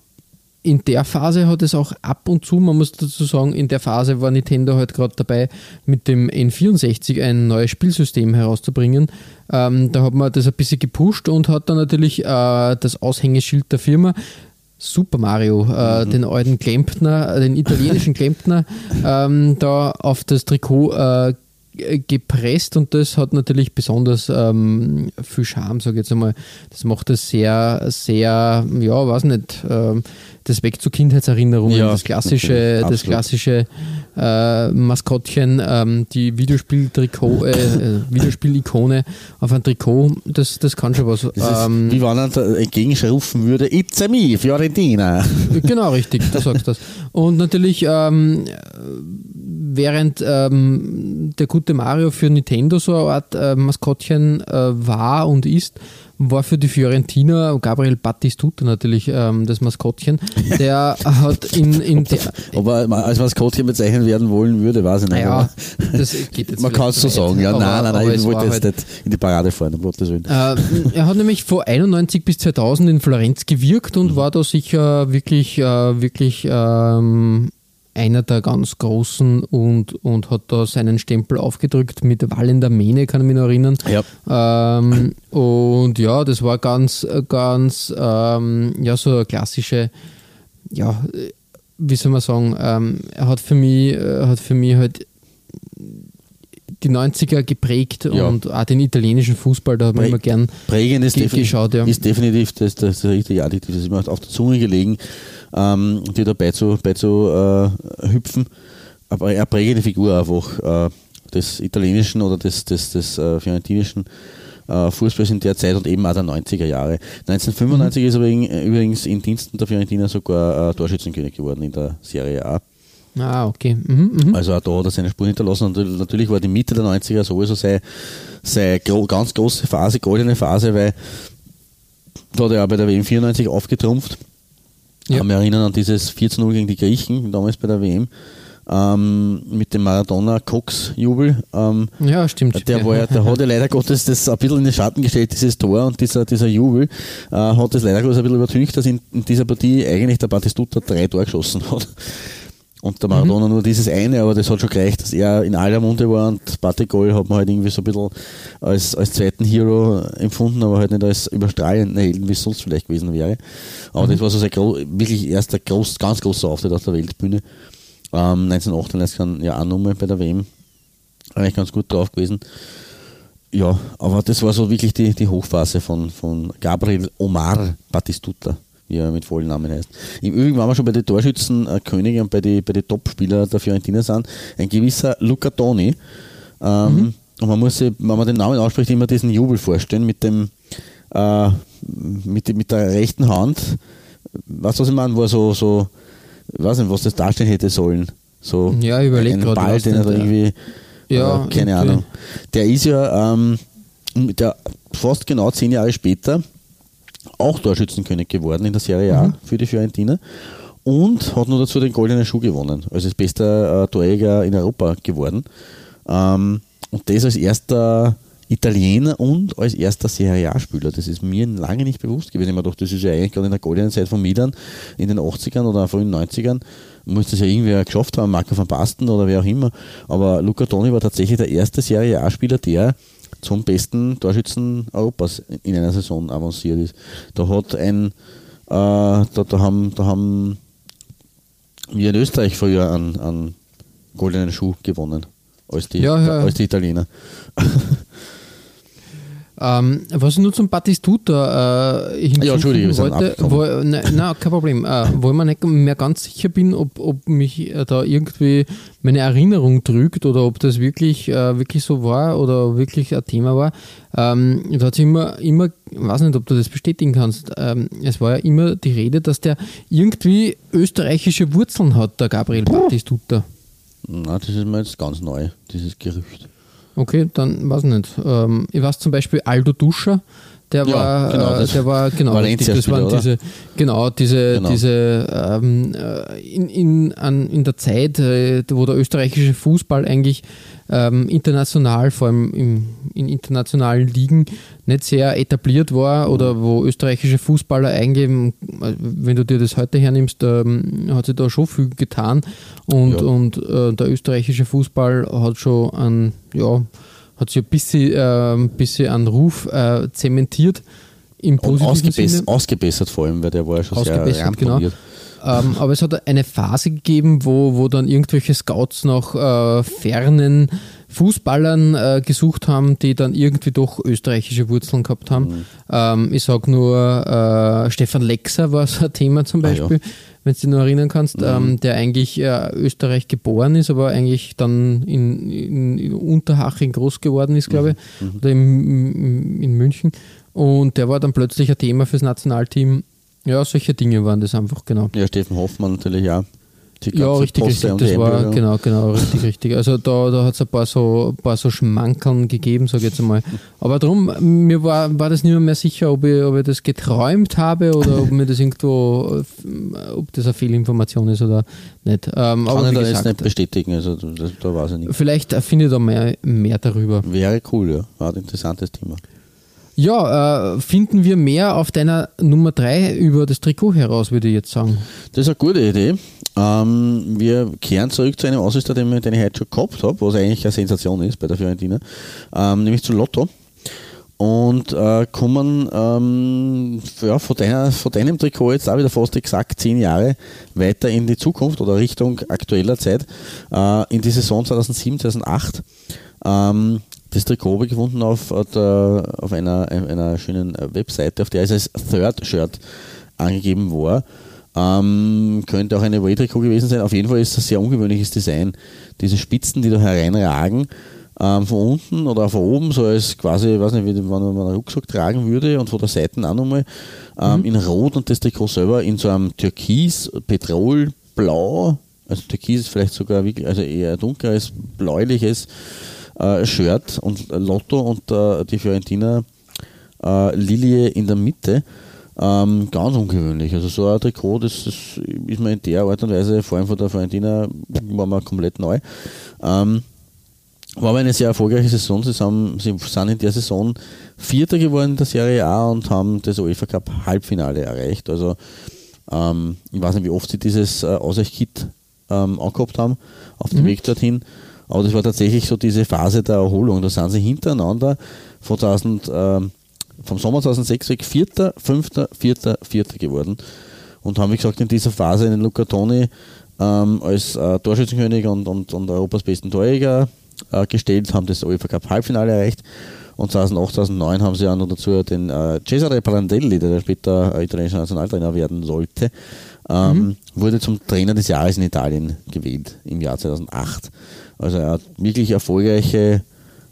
in der Phase hat es auch ab und zu, man muss dazu sagen, in der Phase war Nintendo halt gerade dabei, mit dem N64 ein neues Spielsystem herauszubringen. Ähm, da hat man das ein bisschen gepusht und hat dann natürlich äh, das Aushängeschild der Firma Super Mario, äh, mhm. den alten Klempner, äh, den italienischen Klempner, ähm, da auf das Trikot äh, äh, gepresst und das hat natürlich besonders ähm, viel Charme, sage ich jetzt einmal. Das macht es sehr, sehr, ja, weiß nicht, ähm, das weckt zu Kindheitserinnerungen, Ja, das klassische, das klassische äh, Maskottchen, ähm, die Videospiel-Trikot, äh, äh, Videospiel-Ikone auf ein Trikot, das, das kann schon was. Ist, Ähm, wie wenn er da entgegenschrufen würde, It's a me, Fiorentina. Genau, richtig, du sagst das. Und natürlich, ähm, während ähm, der gute Mario für Nintendo so eine Art äh, Maskottchen äh, war und ist, war für die Fiorentina Gabriel Battistuta natürlich ähm, das Maskottchen. Der hat in, in der, Ob er als Maskottchen bezeichnet werden wollen würde, weiß ich nicht. aber das geht jetzt man kann es so sagen, ja. aber- nein, nein, nein, ich wollte jetzt halt- nicht in die Parade fahren, um Gottes Willen. Äh, er hat nämlich von 91 bis 2000 in Florenz gewirkt und war da sicher wirklich, äh, wirklich ähm, einer der ganz Großen und, und hat da seinen Stempel aufgedrückt mit Wall in der Mähne, kann ich mich noch erinnern. Ja. Ähm, und ja, das war ganz, ganz, ähm, ja, so eine klassische, ja, wie soll man sagen, ähm, er hat für mich, äh, hat für mich halt die 90er geprägt Ja. und auch den italienischen Fußball, da man Prä- immer gern Prägend ist, ge- geschaut, ja. ist definitiv das, das, das richtige Adjektiv. Das ist mir auf der Zunge gelegen, ähm, die dabei zu, bei zu äh, hüpfen. Aber eine prägende Figur einfach äh, des italienischen oder des, des, des äh, fiorentinischen äh, Fußballs in der Zeit und eben auch der 90er Jahre. 1995 ist er übrigens- übrigens in Diensten der Fiorentina sogar äh, Torschützenkönig geworden in der Serie A. Ah, okay. Mhm, mhm. Also auch da hat er seine Spuren hinterlassen. Und natürlich war die Mitte der 90er sowieso seine, seine ganz große Phase, goldene Phase, weil da hat er auch bei der WM 94 aufgetrumpft. Ja. Kann mich erinnern an dieses 4-0 gegen die Griechen, damals bei der WM. Ähm, mit dem Maradona-Cox-Jubel. Ähm, Ja, stimmt. der, war ja, der hat ja leider Gottes das ein bisschen in den Schatten gestellt, dieses Tor und dieser, dieser Jubel, äh, hat das leider Gottes ein bisschen übertüncht, dass in, in dieser Partie eigentlich der Batistuta drei Tore geschossen hat. Und der Maradona nur dieses eine, aber das hat schon gereicht, dass er in aller Munde war und Batigol hat man halt irgendwie so ein bisschen als, als zweiten Hero empfunden, aber halt nicht als überstrahlenden Helden, wie es sonst vielleicht gewesen wäre. Aber das war so sein gro wirklich erster groß, ganz großer Auftritt auf der Weltbühne. Ähm, 1998 kann ja auch nochmal bei der WM eigentlich ganz gut drauf gewesen. Ja, aber das war so wirklich die, die Hochphase von, von Gabriel Omar Batistuta, wie er mit vollen Namen heißt. Im Übrigen waren wir schon bei den Torschützenkönigen und bei den bei die Top-Spieler der Fiorentina sind. Ein gewisser Luca Toni. Ähm, Und man muss sich, wenn man den Namen ausspricht, immer diesen Jubel vorstellen mit dem äh, mit, mit der rechten Hand. Weißt du, was ich meine? Wo er so, so, ich weiß nicht, was das darstellen hätte sollen. So Ja, ich überleg einen Ball, den er da irgendwie Ja, äh, keine irgendwie. Ahnung. Der ist ja ähm, der fast genau zehn Jahre später auch Torschützenkönig geworden in der Serie A für die Fiorentina und hat nur dazu den goldenen Schuh gewonnen. Also ist bester äh, Torjäger in Europa geworden. Ähm, und das als erster Italiener und als erster Serie A-Spieler. Das ist mir lange nicht bewusst gewesen. Ich habe gedacht, das ist ja eigentlich gerade in der goldenen Zeit von Milan in den 80ern oder frühen 90ern. Muss das ja irgendwer geschafft haben, Marco van Basten oder wer auch immer. Aber Luca Toni war tatsächlich der erste Serie A-Spieler, der zum besten Torschützen Europas in einer Saison avanciert ist. Da hat ein, äh, da, da haben, da haben wir in Österreich früher einen, einen goldenen Schuh gewonnen als die, Ja, ja. als die Italiener. Ähm, was ich nur zum Batistuta äh, hinzufügen Ja, Entschuldige, wollte, wo, nein, nein, kein Problem, äh, wo ich mir nicht mehr ganz sicher bin, ob, ob mich äh, da irgendwie meine Erinnerung trügt oder ob das wirklich, äh, wirklich so war oder wirklich ein Thema war. Ähm, da hat sich immer, immer, weiß nicht, ob du das bestätigen kannst, ähm, es war ja immer die Rede, dass der irgendwie österreichische Wurzeln hat, der Gabriel Batistuta. Na, das ist mir jetzt ganz neu, dieses Gerücht. Okay, dann weiß ich nicht. Ähm, ich weiß zum Beispiel Aldo Duscher, der Ja, war, genau, äh, der war genau Valencia richtig, das waren diese, genau diese, Genau. diese ähm, äh, in, in, an, in der Zeit, äh, wo der österreichische Fußball eigentlich ähm, international, vor allem im, in internationalen Ligen, nicht sehr etabliert war oder wo österreichische Fußballer eingeben, äh, wenn du dir das heute hernimmst, ähm, hat sich da schon viel getan und, Ja. und äh, der österreichische Fußball hat schon an, ja, hat sich ein bisschen, äh, ein bisschen an Ruf äh, zementiert im positiven ausgebess Sinne. ausgebessert vor allem, weil der war ja schon sehr Ausgebessert, genau. Ähm, aber es hat eine Phase gegeben, wo, wo dann irgendwelche Scouts nach äh, fernen Fußballern äh, gesucht haben, die dann irgendwie doch österreichische Wurzeln gehabt haben. Mhm. Ähm, ich sage nur, äh, Stefan Lexer war so ein Thema zum Ah, ja. Beispiel, wenn du dich noch erinnern kannst, Mhm. ähm, der eigentlich äh, Österreich geboren ist, aber eigentlich dann in, in, in Unterhaching groß geworden ist, glaube ich, Mhm. oder im, im, in München. Und der war dann plötzlich ein Thema fürs Nationalteam. Ja, solche Dinge waren das einfach, genau. Ja, Steffen Hoffmann natürlich auch. Ja, richtig, Posse richtig. Das war genau, genau, richtig, richtig. Also da, da hat es ein paar so, ein paar so Schmankeln gegeben, sage ich jetzt einmal. Aber darum, mir war, war das nicht mehr, sicher, ob ich, ob ich das geträumt habe oder ob mir das irgendwo, äh, ob das eine Fehlinformation ist oder nicht. Ähm, Kann aber ich wie da jetzt gesagt, nicht bestätigen, also das, da weiß ich nicht. vielleicht finde ich da mehr, mehr darüber. Wäre cool, ja. War ein interessantes Thema. Ja, äh, finden wir mehr auf deiner Nummer 3 über das Trikot heraus, würde ich jetzt sagen. Das ist eine gute Idee. Ähm, wir kehren zurück zu einem Ausrüster, den, den ich heute schon gehabt habe, was eigentlich eine Sensation ist bei der Fiorentina, ähm, nämlich zu Lotto. Und äh, kommen ähm, ja, von, deiner, von deinem Trikot jetzt auch wieder fast exakt zehn Jahre weiter in die Zukunft oder Richtung aktueller Zeit, äh, in die Saison 2007, 2008. Ähm, das Trikot habe ich gefunden auf, äh, der, auf einer, einer schönen äh, Webseite, auf der es als Third Shirt angegeben war. Ähm, könnte auch eine Way-Trikot gewesen sein. Auf jeden Fall ist es ein sehr ungewöhnliches Design. Diese Spitzen, die da hereinragen, ähm, von unten oder von oben, so als quasi, ich weiß nicht, wie wenn man einen Rucksack tragen würde und von der Seite auch nochmal ähm, in Rot und das Trikot selber in so einem Türkis, Petrolblau, also Türkis ist vielleicht sogar wirklich, also eher dunkleres, bläuliches äh, Shirt und Lotto und äh, die Fiorentina äh, Lilie in der Mitte. Ähm, ganz ungewöhnlich. Also so ein Trikot, das, das ist mir in der Art und Weise, vor allem von der Fiorentina, war mir komplett neu. Ähm, war aber eine sehr erfolgreiche Saison. Sie, haben, sie sind in der Saison Vierter geworden in der Serie A und haben das UEFA Cup Halbfinale erreicht. Also ähm, ich weiß nicht, wie oft sie dieses äh, Ausweichkit ähm, angehabt haben auf dem Weg dorthin. Aber das war tatsächlich so diese Phase der Erholung. Da sind sie hintereinander von 2000, ähm, vom Sommer 2006 weg Vierter, Fünfter, Vierter, Vierter geworden. Und haben, wie gesagt, in dieser Phase den Luca Toni ähm, als äh, Torschützenkönig und, und, und Europas besten Torjäger äh, gestellt, haben das UEFA Cup Halbfinale erreicht. Und 2008, 2009 haben sie ja noch dazu den äh, Cesare Prandelli, der später äh, italienischer Nationaltrainer werden sollte, ähm, wurde zum Trainer des Jahres in Italien gewählt im Jahr 2008. Also hat wirklich erfolgreiche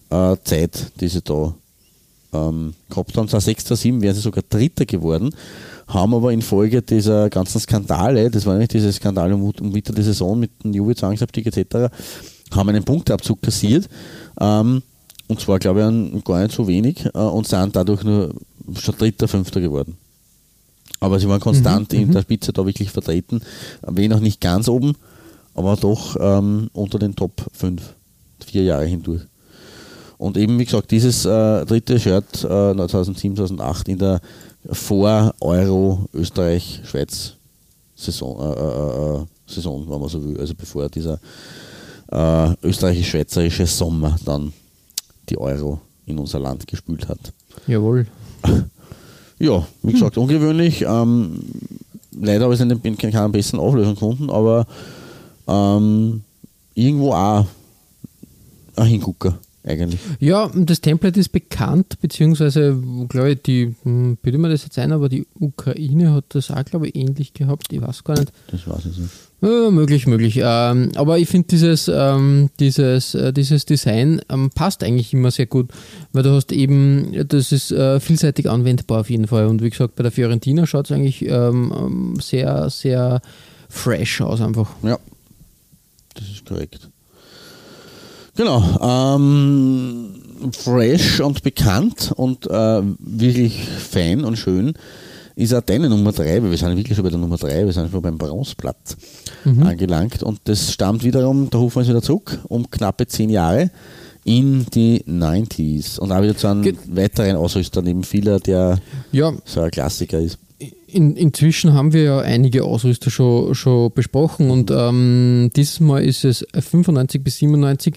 äh, Zeit, die sie da ähm, gehabt haben. 2006, 2007 wären sie sogar Dritter geworden, haben aber infolge dieser ganzen Skandale, das war nämlich dieser Skandal um, um Mitte der Saison mit dem Juve-Zwangsabstieg etc., haben einen Punktabzug kassiert. Ähm, und zwar, glaube ich, an- gar nicht so wenig äh, und sind dadurch nur schon Dritter, Fünfter geworden. Aber sie waren konstant in der Spitze da wirklich vertreten, wenn auch nicht ganz oben, aber doch ähm, unter den Top 5, vier Jahre hindurch. Und eben, wie gesagt, dieses äh, dritte Shirt äh, 2007, 2008 in der Vor-Euro Österreich-Schweiz-Saison, äh, äh, äh, Saison, wenn man so will, also bevor dieser äh, österreichisch-schweizerische Sommer dann die Euro in unser Land gespült hat. Jawohl. Ja, wie gesagt, ungewöhnlich. Ähm, leider habe ich es in den- in keiner besseren Auflösung gefunden, aber ähm, irgendwo auch ein Hingucker eigentlich. Ja, das Template ist bekannt, beziehungsweise, glaube ich, die, hm, bitte mir das jetzt ein, aber die Ukraine hat das auch, glaube ich, ähnlich gehabt. Ich weiß gar nicht. Das weiß ich nicht. Ja, möglich, möglich. Ähm, aber ich finde dieses, ähm, dieses, äh, dieses Design ähm, passt eigentlich immer sehr gut, weil du hast eben, das ist äh, vielseitig anwendbar auf jeden Fall. Und wie gesagt, bei der Fiorentina schaut es eigentlich ähm, ähm, sehr, sehr fresh aus einfach. Ja, das ist korrekt. Genau. Ähm, fresh und bekannt und äh, wirklich fein und schön ist auch deine Nummer 3, weil wir sind wirklich schon bei der Nummer 3, wir sind schon beim Bronzeblatt angelangt und das stammt wiederum, da rufen wir uns wieder zurück, um knappe 10 Jahre in die 90s und auch wieder zu einem Ge- weiteren Ausrüster neben vieler, der Ja, so ein Klassiker ist. In, inzwischen haben wir ja einige Ausrüster schon, schon besprochen und ähm, dieses Mal ist es 95 bis 97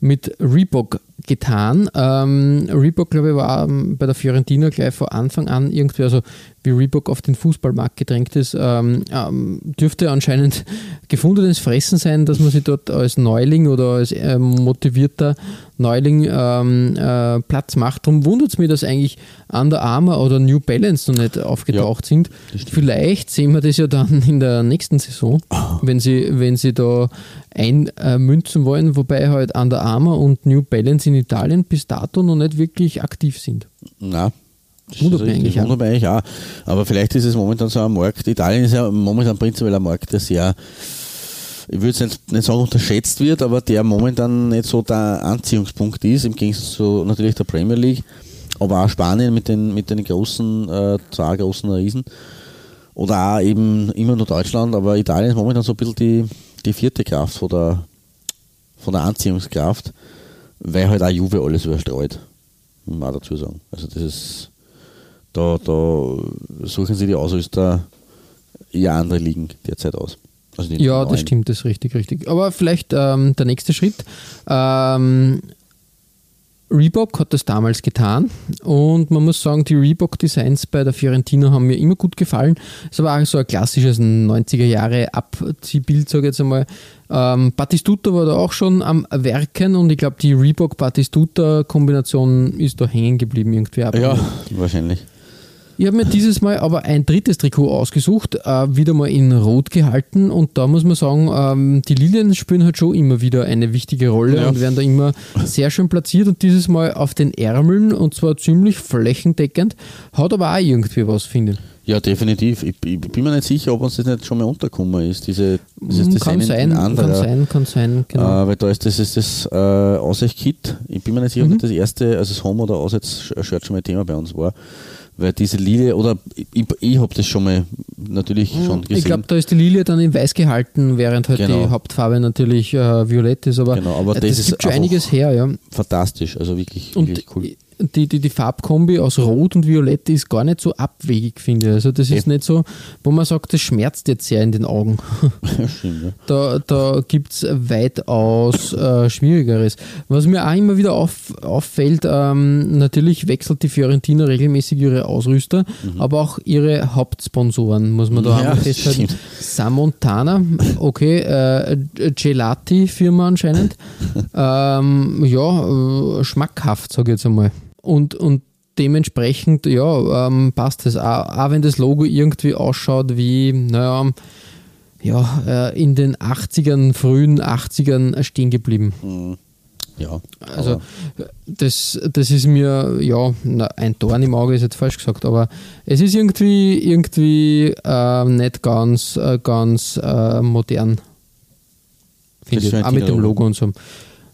mit Reebok getan. Ähm, Reebok, glaube ich, war ähm, bei der Fiorentina gleich von Anfang an irgendwie, also wie Reebok auf den Fußballmarkt gedrängt ist, ähm, ähm, dürfte anscheinend gefundenes Fressen sein, dass man sich dort als Neuling oder als äh, motivierter Neuling ähm, äh, Platz macht. Darum wundert es mich, dass eigentlich Under Armour oder New Balance noch nicht aufgetaucht Ja, sind. Vielleicht sehen wir das ja dann in der nächsten Saison, wenn sie, wenn sie da einmünzen wollen, wobei halt Under Armour und New Balance in Italien bis dato noch nicht wirklich aktiv sind. Na, wundert mich eigentlich auch. Aber vielleicht ist es momentan so ein Markt. Italien ist ja momentan prinzipiell ein Markt, der sehr, ich würde es nicht, nicht sagen unterschätzt wird, aber der momentan nicht so der Anziehungspunkt ist, im Gegensatz zu natürlich der Premier League, aber auch Spanien mit den, mit den großen, äh, zwei großen Riesen. Oder auch eben immer nur Deutschland, aber Italien ist momentan so ein bisschen die, die vierte Kraft von der, von der Anziehungskraft, weil halt auch Juve alles überstreut, muss man auch dazu sagen. Also das ist, da, da suchen sie die Ausrüster eher andere Ligen derzeit aus. Also Ja, das stimmt, das ist richtig, richtig. Aber vielleicht ähm, der nächste Schritt. Ähm, Reebok hat das damals getan und man muss sagen, die Reebok-Designs bei der Fiorentina haben mir immer gut gefallen. Es war auch so ein klassisches 90er Jahre Abziehbild, sage ich jetzt einmal. Ähm, Battistuta war da auch schon am Werken und ich glaube, die Reebok-Battistuta-Kombination ist da hängen geblieben irgendwie. Ja, wahrscheinlich. Ich habe mir dieses Mal aber ein drittes Trikot ausgesucht, äh, wieder mal in Rot gehalten und da muss man sagen, ähm, die Lilien spielen halt schon immer wieder eine wichtige Rolle Ja. und werden da immer sehr schön platziert und dieses Mal auf den Ärmeln und zwar ziemlich flächendeckend, hat aber auch irgendwie was, finde ich. Ja, definitiv. Ich, ich bin mir nicht sicher, ob uns das nicht schon mal untergekommen ist, diese, dieses Hm, Design kann in sein, anderer. kann sein, kann sein, genau. Äh, weil da ist das, ist das äh, Aussicht-Kit. Ich bin mir nicht sicher, Mhm. ob das erste, also das Home- oder Aussichts-Shirt schon mal Thema bei uns war. Weil diese Lilie, oder ich, ich habe das schon mal natürlich schon gesehen. Ich glaube, da ist die Lilie dann in weiß gehalten, während halt Genau. die Hauptfarbe natürlich äh, violett ist, aber, Genau, aber äh, das das, ist gibt schon einiges her, ja. Fantastisch, also wirklich, Und wirklich cool. Die, die, die Farbkombi aus Rot und Violett ist gar nicht so abwegig, finde ich. Also das ist Eben. nicht so, wo man sagt, das schmerzt jetzt sehr in den Augen. Stimmt, ja. Da, da gibt es weitaus äh, Schwierigeres. Was mir auch immer wieder auf, auffällt, ähm, natürlich wechselt die Fiorentina regelmäßig ihre Ausrüster, aber auch ihre Hauptsponsoren, muss man da Mhm. Ja, festhalten. Samontana, okay, äh, Gelati-Firma anscheinend. ähm, ja, äh, schmackhaft, sage ich jetzt einmal. Und, und dementsprechend, ja, ähm, passt es. Auch, auch wenn das Logo irgendwie ausschaut wie, naja, ja, äh, in den 80ern, frühen 80ern stehen geblieben. ja. Also das, das ist mir, ja, na, ein Dorn im Auge ist jetzt falsch gesagt, aber es ist irgendwie, irgendwie äh, nicht ganz, äh, ganz äh, modern. Finde ich. Auch mit dem. Logo und so.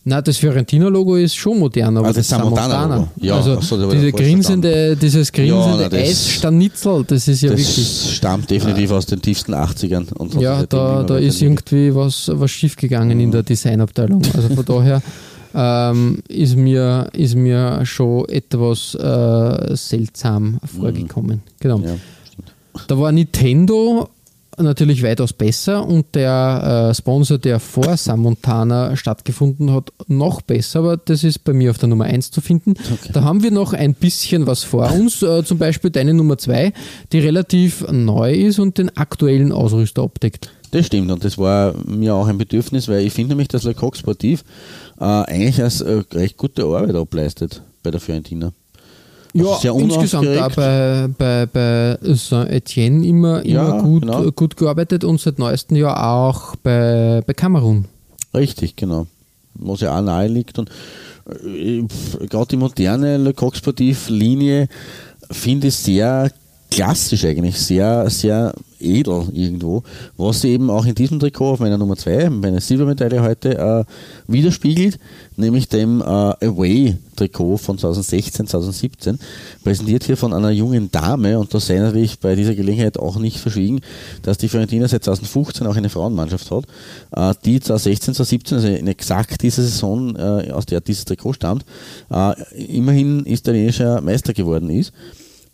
Na, das Fiorentina-Logo ist schon modern, aber Ah, das Samontana-Logo. Ja, also so, diese grinsende, dieses grinsende das- Eisstanitzel, das ist ja das wirklich. stammt definitiv aus den tiefsten 80ern. Und Ja, seitdem da, da ist irgendwie was, was schiefgegangen in der Designabteilung. Also von daher ähm, ist, mir, ist mir schon etwas äh, seltsam vorgekommen. Genau. Ja. Da war Nintendo natürlich weitaus besser und der äh, Sponsor, der vor Samontana stattgefunden hat, noch besser, aber das ist bei mir auf der Nummer 1 zu finden. Da haben wir noch ein bisschen was vor uns, äh, zum Beispiel deine Nummer 2, die relativ neu ist und den aktuellen Ausrüster abdeckt. Das stimmt und das war mir auch ein Bedürfnis, weil ich finde nämlich, dass Le Coq Sportiv äh, eigentlich als äh, recht gute Arbeit ableistet bei der Fiorentina. Also Ja, sehr insgesamt auch bei, bei, bei Saint-Etienne immer, immer Ja, gut, genau. gut gearbeitet und seit neuestem Jahr auch bei, bei Kamerun. Richtig, genau. Was ja auch nahe liegt. Und äh, gerade die moderne Le Coq Sportiv Linie finde ich sehr klassisch eigentlich, sehr, sehr edel irgendwo, was sie eben auch in diesem Trikot auf meiner Nummer 2, meine Silbermedaille heute, äh, widerspiegelt, nämlich dem äh, Away-Trikot von 2016, 2017, präsentiert hier von einer jungen Dame und da sei natürlich bei dieser Gelegenheit auch nicht verschwiegen, dass die Fiorentina seit 2015 auch eine Frauenmannschaft hat, äh, die 2016, 2017, also in exakt dieser Saison, äh, aus der dieses Trikot stammt, äh, immerhin italienischer Meister geworden ist.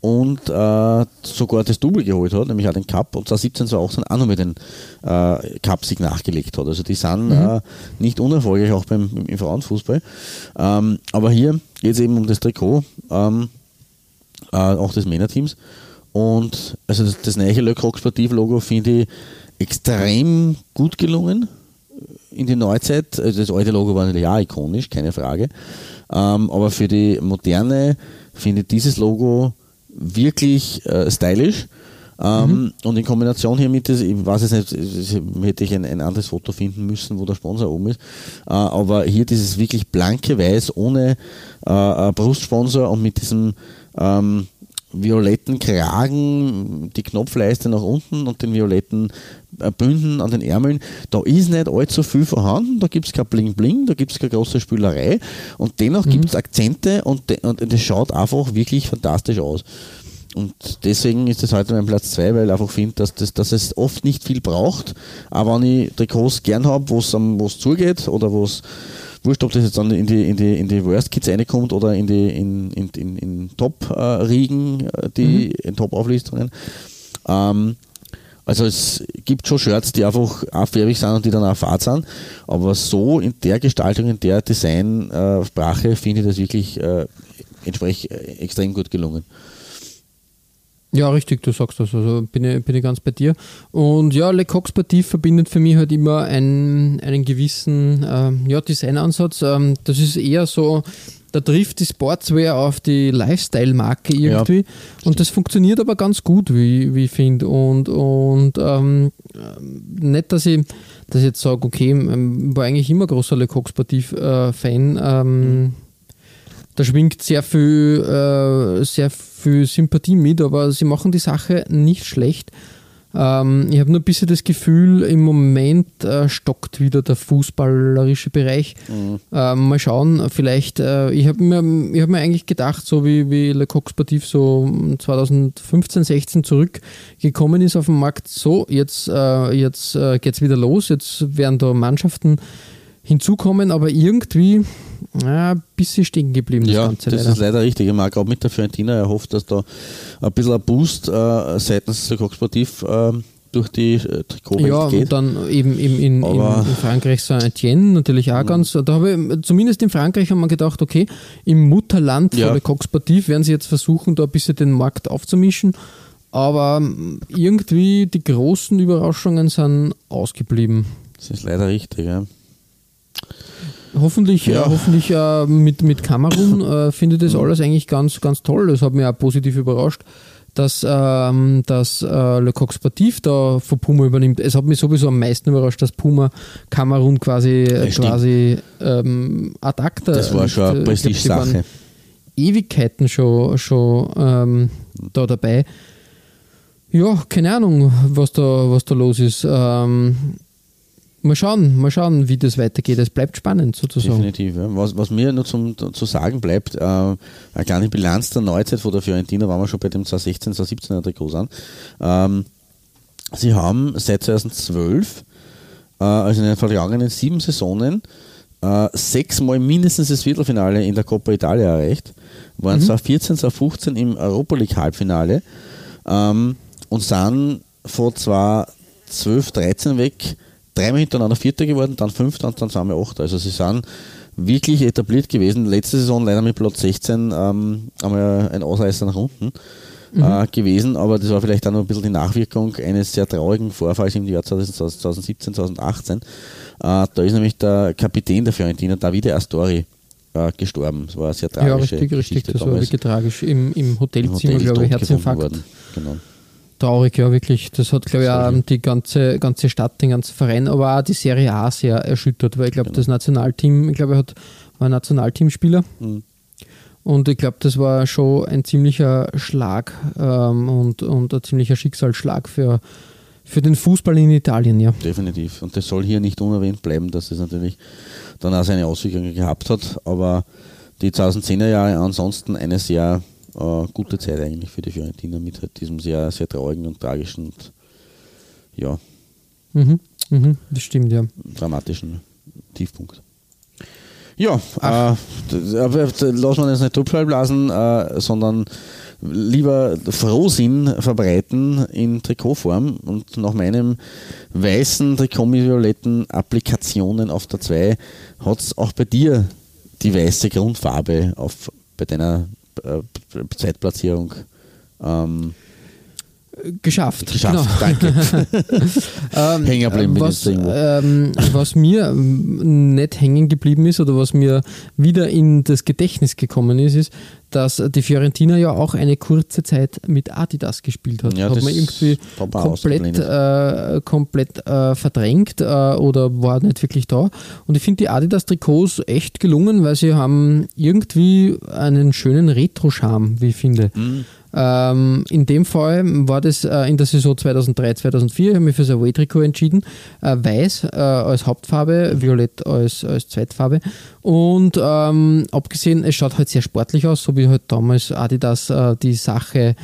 Und äh, sogar das Double geholt hat, nämlich auch den Cup und 2017, 2018 auch nochmal den äh, Cup-Sieg nachgelegt hat. Also die sind mhm. äh, nicht unerfolgreich auch beim, im, im Frauenfußball. Ähm, aber hier geht es eben um das Trikot, ähm, äh, auch des Männerteams. Und also das, das neue Le Croc Sportiv-Logo finde ich extrem gut gelungen in die Neuzeit. Also das alte Logo war natürlich auch ikonisch, keine Frage. Ähm, aber für die moderne finde ich dieses Logo wirklich äh, stylisch. Ähm, mhm. Und in Kombination hier mit, ich weiß jetzt nicht, hätte ich ein, ein, anderes Foto finden müssen, wo der Sponsor oben ist. Äh, aber hier dieses wirklich blanke Weiß ohne äh, Brustsponsor und mit diesem ähm, violetten Kragen, die Knopfleiste nach unten und den violetten äh, Bünden an den Ärmeln, da ist nicht allzu viel vorhanden, da gibt es kein Bling Bling, da gibt es keine große Spülerei und dennoch mhm. gibt es Akzente und, und das schaut einfach wirklich fantastisch aus. Und deswegen ist das heute mein Platz 2, weil ich einfach finde, dass, das, dass es oft nicht viel braucht, aber wenn ich Trikots gern habe, wo es zugeht oder wo es wurscht, ob das jetzt dann in die, in die, in die Worst Kids reinkommt oder in die in, in, in, in Top-Riegen, äh, die mhm. in Top-Auflistungen. Ähm, also es gibt schon Shirts, die einfach auffärbig sind und die dann auch fad sind, aber so in der Gestaltung, in der Designsprache äh, finde ich das wirklich äh, entsprechend äh, extrem gut gelungen. Ja, richtig, du sagst das. Also bin ich, bin ich ganz bei dir. Und ja, Le Coq Sportif verbindet für mich halt immer einen, einen gewissen ähm, ja, Designansatz. Ähm, das ist eher so, da trifft die Sportswear auf die Lifestyle-Marke irgendwie. Ja, und das funktioniert aber ganz gut, wie, wie ich finde. Und, und ähm, nicht, dass ich, dass ich jetzt sage, okay, ich ähm, war eigentlich immer großer Le Coq Sportif-Fan. Äh, mhm da schwingt sehr viel, äh, sehr viel Sympathie mit, aber sie machen die Sache nicht schlecht. Ähm, ich habe nur ein bisschen das Gefühl, im Moment äh, stockt wieder der fußballerische Bereich. Mhm. Ähm, mal schauen, vielleicht, äh, ich habe mir, hab mir eigentlich gedacht, so wie, wie Le Coq Sportif so 2015, 16 zurückgekommen ist auf den Markt, so, jetzt, äh, jetzt äh, geht es wieder los, jetzt werden da Mannschaften hinzukommen, aber irgendwie ja, ein bisschen stehen geblieben. Das ja, Ganze das leider. ist leider richtig. Ich mag auch mit der Fiorentina erhofft, dass da ein bisschen ein Boost äh, seitens der Sportiv äh, durch die äh, Trikotwelt ja, geht. und dann eben in, in, in, in Frankreich Saint-Etienne natürlich auch mhm. ganz, da habe ich, zumindest in Frankreich haben wir gedacht, okay, im Mutterland ja. von der Coq Sportif werden sie jetzt versuchen, da ein bisschen den Markt aufzumischen, aber irgendwie die großen Überraschungen sind ausgeblieben. Das ist leider richtig, ja. Hoffentlich, ja. äh, hoffentlich äh, mit, mit Kamerun äh, findet das alles eigentlich ganz, ganz toll. Das hat mich auch positiv überrascht, dass, ähm, dass äh, Le Coq Sportif da von Puma übernimmt. Es hat mich sowieso am meisten überrascht, dass Puma Kamerun quasi, ja, quasi ähm, ad acta. Das war schon eine Prestige-Sache. Ewigkeiten schon, schon ähm, da dabei. Ja, keine Ahnung, was da, was da los ist. Ähm, Mal schauen, mal schauen, wie das weitergeht. Es bleibt spannend sozusagen. Definitiv. Ja. Was, was mir noch zum, zu sagen bleibt, äh, eine kleine Bilanz der Neuzeit von der Fiorentina, waren wir schon bei dem 2016, 2017er Trikot an. Ähm, sie haben seit 2012, äh, also in den vergangenen sieben Saisonen, äh, sechsmal mindestens das Viertelfinale in der Coppa Italia erreicht, waren mhm. 2014, 2015 im Europa League Halbfinale ähm, und sind von 2012, 13 weg dreimal hintereinander Vierter geworden, dann Fünfter und dann zweimal Achter. Also sie sind wirklich etabliert gewesen. Letzte Saison leider mit Platz 16 ähm, einmal ein Ausreißer nach unten mhm. äh, gewesen, aber das war vielleicht auch noch ein bisschen die Nachwirkung eines sehr traurigen Vorfalls im Jahr 2017, 2018. Äh, da ist nämlich der Kapitän der Fiorentina, Davide Astori, äh, gestorben. Das war eine sehr tragische Ja, richtig, Geschichte richtig. Das damals. war wirklich tragisch. Im, im Hotelzimmer, Im Hotel glaube ich, Herzinfarkt. Worden. Genau traurig, ja, wirklich. Das hat, glaube ich, auch die ganze, ganze Stadt, den ganzen Verein, aber auch die Serie A sehr erschüttert, weil ich glaube, genau. das Nationalteam, ich glaube, er hat, war ein Nationalteamspieler. Mhm. Und ich glaube, das war schon ein ziemlicher Schlag ähm, und, und ein ziemlicher Schicksalsschlag für, für den Fußball in Italien, ja. Definitiv. Und das soll hier nicht unerwähnt bleiben, dass es natürlich dann auch seine Auswirkungen gehabt hat. Aber die 2010er Jahre ansonsten eine sehr äh, gute Zeit eigentlich für die Fiorentina mit halt diesem sehr, sehr traurigen und tragischen und ja. Mhm, mhm, das stimmt, ja. Dramatischen Tiefpunkt. Ja, äh, aber d- lassen wir uns nicht Topfschall blasen, äh, sondern lieber Frohsinn verbreiten in Trikotform und nach meinem weißen Trikot mit violetten Applikationen auf der 2 hat es auch bei dir die weiße Grundfarbe auf, bei deiner äh, Zeitplatzierung ähm, Geschafft. geschafft. Genau. Danke. Ähm, Hängen geblieben was, ähm, was mir ähm, nicht hängen geblieben ist oder was mir wieder in das Gedächtnis gekommen ist, ist, dass die Fiorentina ja auch eine kurze Zeit mit Adidas gespielt hat. Ja, hat das man irgendwie komplett, äh, komplett äh, verdrängt äh, oder war nicht wirklich da. Und ich finde die Adidas-Trikots echt gelungen, weil sie haben irgendwie einen schönen Retro-Charme, wie ich finde. Mhm. Ähm, in dem Fall war das äh, in der Saison 2003, 2004. Ich habe mich für das Away-Trikot entschieden. Äh, Weiß äh, als Hauptfarbe, Violett als, als Zweitfarbe. Und ähm, abgesehen, es schaut halt sehr sportlich aus, so wie halt damals Adidas äh, die Sache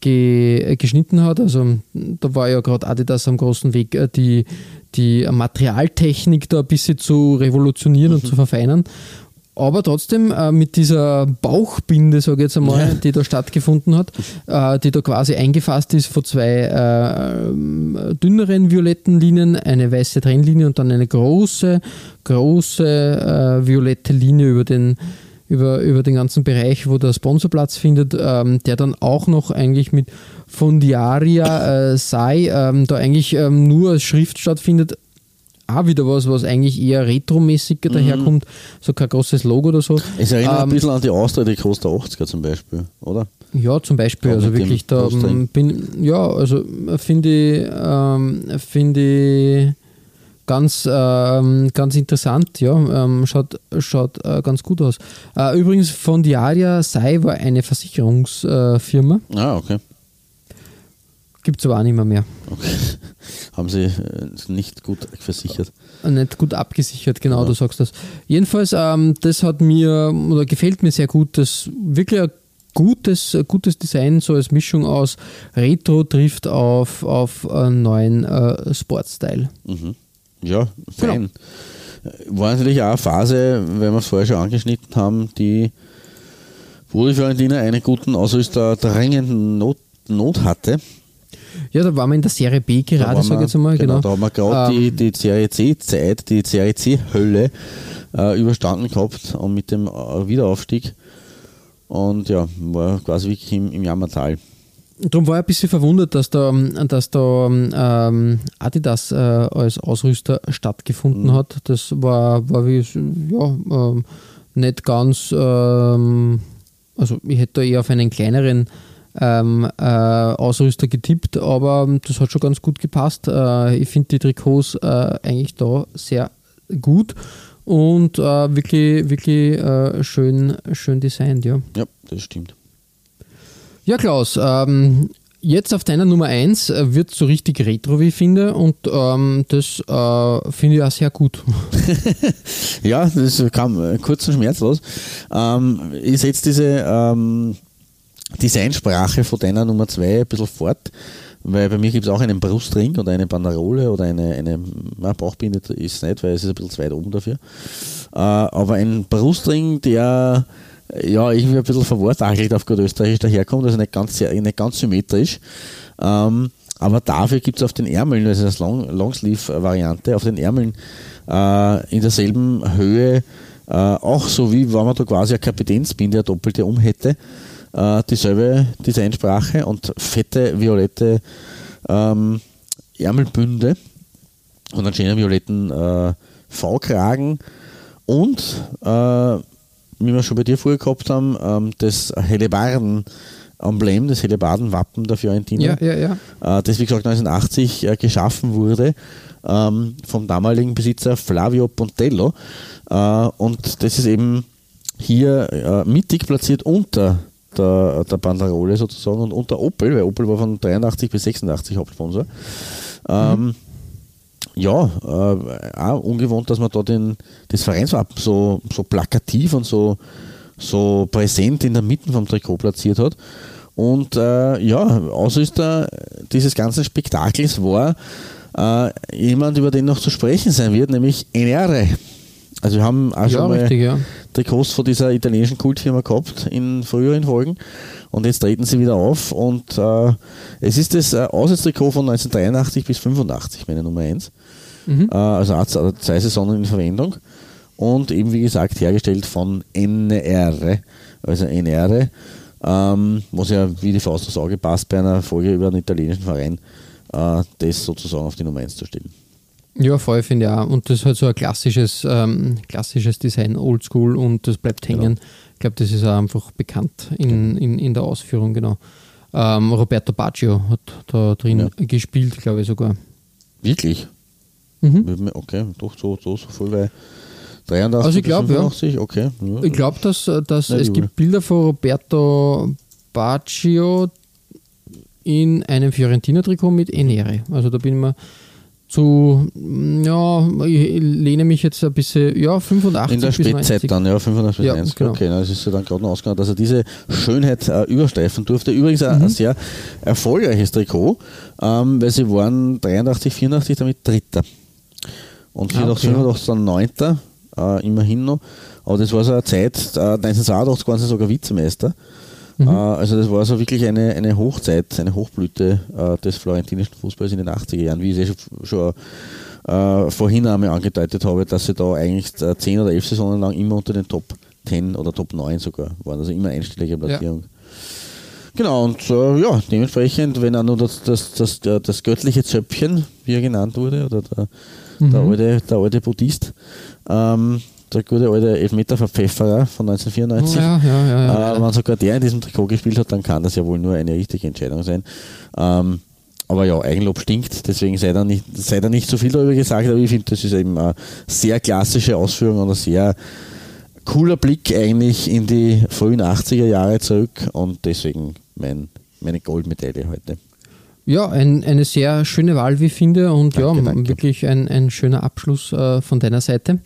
ge geschnitten hat. Also da war ja gerade Adidas am großen Weg, äh, die, die Materialtechnik da ein bisschen zu revolutionieren und zu verfeinern. Aber trotzdem äh, mit dieser Bauchbinde, sage ich jetzt einmal, Ja. die da stattgefunden hat, äh, die da quasi eingefasst ist von zwei äh, ähm, dünneren violetten Linien, eine weiße Trennlinie und dann eine große, große äh, violette Linie über den, über, über den ganzen Bereich, wo der Sponsor Platz findet, ähm, der dann auch noch eigentlich mit Fondiaria äh, Sai ähm, da eigentlich ähm, nur als Schrift stattfindet. Auch wieder was, was eigentlich eher retromäßig daherkommt, so kein großes Logo oder so. Es erinnert ein Ähm, bisschen an die Austria-Trikots der 80er zum Beispiel, oder? Ja, zum Beispiel, Auch also wirklich, da Postering. ähm, bin, ja, also äh, finde ich, ähm, finde ich ganz, ähm, ganz interessant, ja, ähm, schaut, schaut äh, ganz gut aus. Äh, übrigens, von Diaria Sai war eine Versicherungsfirma, Ah, okay. Gibt es aber auch nicht mehr, mehr. okay. Haben sie äh, nicht gut versichert. Nicht gut abgesichert, genau, Ja. du sagst das. Jedenfalls, ähm, das hat mir oder gefällt mir sehr gut, das wirklich ein gutes, ein gutes Design, so als Mischung aus Retro trifft auf, auf einen neuen äh, Sportstyle. Mhm. Ja, fein. War natürlich auch eine Phase, wenn wir es vorher schon angeschnitten haben, die, wo die Fiorentina einen guten Ausrüster dringenden Not, Not hatte. Ja, da waren wir in der Serie B gerade, sage ich jetzt einmal. Genau. Da haben wir gerade Ähm, die, die Serie C-Zeit, die Serie C-Hölle äh, überstanden gehabt und mit dem äh, Wiederaufstieg. Und ja, war quasi wirklich im, im Jammertal. Darum war ich ein bisschen verwundert, dass da, dass da ähm, Adidas äh, als Ausrüster stattgefunden Mhm. hat. Das war, war wie, ja, ähm, nicht ganz, ähm, also ich hätte da eher auf einen kleineren ähm, äh, Ausrüster getippt, aber das hat schon ganz gut gepasst. Äh, ich finde die Trikots äh, eigentlich da sehr gut und äh, wirklich, wirklich äh, schön, schön designt, ja. Ja, das stimmt. Ja, Klaus, ähm, jetzt auf deiner Nummer 1 wird so richtig retro, wie ich finde, und ähm, das äh, finde ich auch sehr gut. Ja, das kam äh, kurz und schmerzlos. Ähm, ich setze diese ähm, Designsprache von deiner Nummer 2 ein bisschen fort, weil bei mir gibt es auch einen Brustring oder eine Banderole oder eine, eine na, Bauchbinde ist es nicht, weil es ist ein bisschen zu weit oben dafür. Äh, aber ein Brustring, der ja irgendwie ein bisschen verwortachelt auf gut Österreichisch daherkommt, also nicht ganz, nicht ganz symmetrisch. Ähm, aber dafür gibt es auf den Ärmeln, also das Long, Longsleeve-Variante, auf den Ärmeln äh, in derselben Höhe, äh, auch so wie wenn man da quasi eine Kapitänsbinde, eine doppelte um hätte, äh, dieselbe Designsprache und fette violette ähm, Ärmelbünde und einen schönen violetten äh, V-Kragen und äh, wie wir schon bei dir vorher gehabt haben, ähm, das Hellebarden-Emblem, das Hellebarden-Wappen der Fiorentina ja, ja, ja. äh, das wie gesagt 1980 äh, geschaffen wurde ähm, vom damaligen Besitzer Flavio Pontello äh, und das ist eben hier äh, mittig platziert unter der, der Banderole sozusagen und unter Opel, weil Opel war von 83 bis 86 Hauptsponsor. Ähm, ja, äh, auch ungewohnt, dass man da den, das Vereinswappen so, so plakativ und so, so präsent in der Mitte vom Trikot platziert hat. Und äh, ja, Ausrüster dieses ganzen Spektakels war äh, jemand, über den noch zu sprechen sein wird, nämlich Enere. Also wir haben auch Ja, schon mal richtig, ja. Trikots von dieser italienischen Kultfirma gehabt in früheren Folgen und jetzt treten sie wieder auf und äh, es ist das äh, Auswärtstrikot von 1983 bis 85, meine Nummer 1. Äh, also zwei Saisonen in Verwendung und eben wie gesagt hergestellt von NR, also NR, ähm, was ja wie die Faust aufs Auge passt bei einer Folge über einen italienischen Verein, äh, das sozusagen auf die Nummer 1 zu stellen. Ja, voll finde ich auch. Und das ist halt so ein klassisches, ähm, klassisches Design, oldschool und das bleibt hängen. Ich glaube, das ist auch einfach bekannt in, in, in der Ausführung, genau. Ähm, Roberto Baggio hat da drin Ja. gespielt, glaube ich sogar. Wirklich? Mhm. Okay, doch so, so, so voll bei 83 Also ich bis glaub, ja. 85, okay. Ja. Ich glaube, dass, äh, dass Ja, es die gibt Bilder von Roberto Baggio in einem Fiorentina-Trikot mit Enere. Also da bin ich mir zu, mm, ja, ich lehne mich jetzt ein bisschen, ja, 85 In der Spätzeit 90. dann, ja, 85 bis Ja, 90. genau. Okay, na, das ist ja dann gerade noch ausgegangen, dass er diese Schönheit äh, überstreifen durfte. Übrigens ein, Mhm. ein sehr erfolgreiches Trikot, ähm, weil sie waren 83, 84 damit Dritter. Und 84, Ah, okay. 85 dann Neunter, äh, immerhin noch. Aber das war so eine Zeit, äh, 1982 waren sie sogar Vizemeister. Mhm. Äh, also das war so wirklich eine, eine Hochzeit, eine Hochblüte äh, des florentinischen Fußballs in den 80er Jahren, wie ich es eh schon, schon äh, vorhin einmal angedeutet habe, dass sie da eigentlich 10 oder 11 Saisonen lang immer unter den Top 10 oder Top 9 sogar waren, also immer einstellige Platzierung. Genau, und äh, ja, dementsprechend, wenn auch nur das, das, das, das, göttliche Zöpfchen, wie er genannt wurde, oder der, der, alte, der alte Buddhist, ähm, der gute alte Elfmeter-Verpfefferer von 1994, Ja, ja, ja. äh, wenn sogar der in diesem Trikot gespielt hat, dann kann das ja wohl nur eine richtige Entscheidung sein. Ähm, aber ja, Eigenlob stinkt, deswegen sei da nicht, sei da nicht so viel darüber gesagt, aber ich finde, das ist eben eine sehr klassische Ausführung und ein sehr cooler Blick eigentlich in die frühen 80er Jahre zurück und deswegen mein, meine Goldmedaille heute. Ja, ein, eine sehr schöne Wahl, wie ich finde, und Danke, ja, danke. wirklich ein, ein schöner Abschluss äh, von deiner Seite.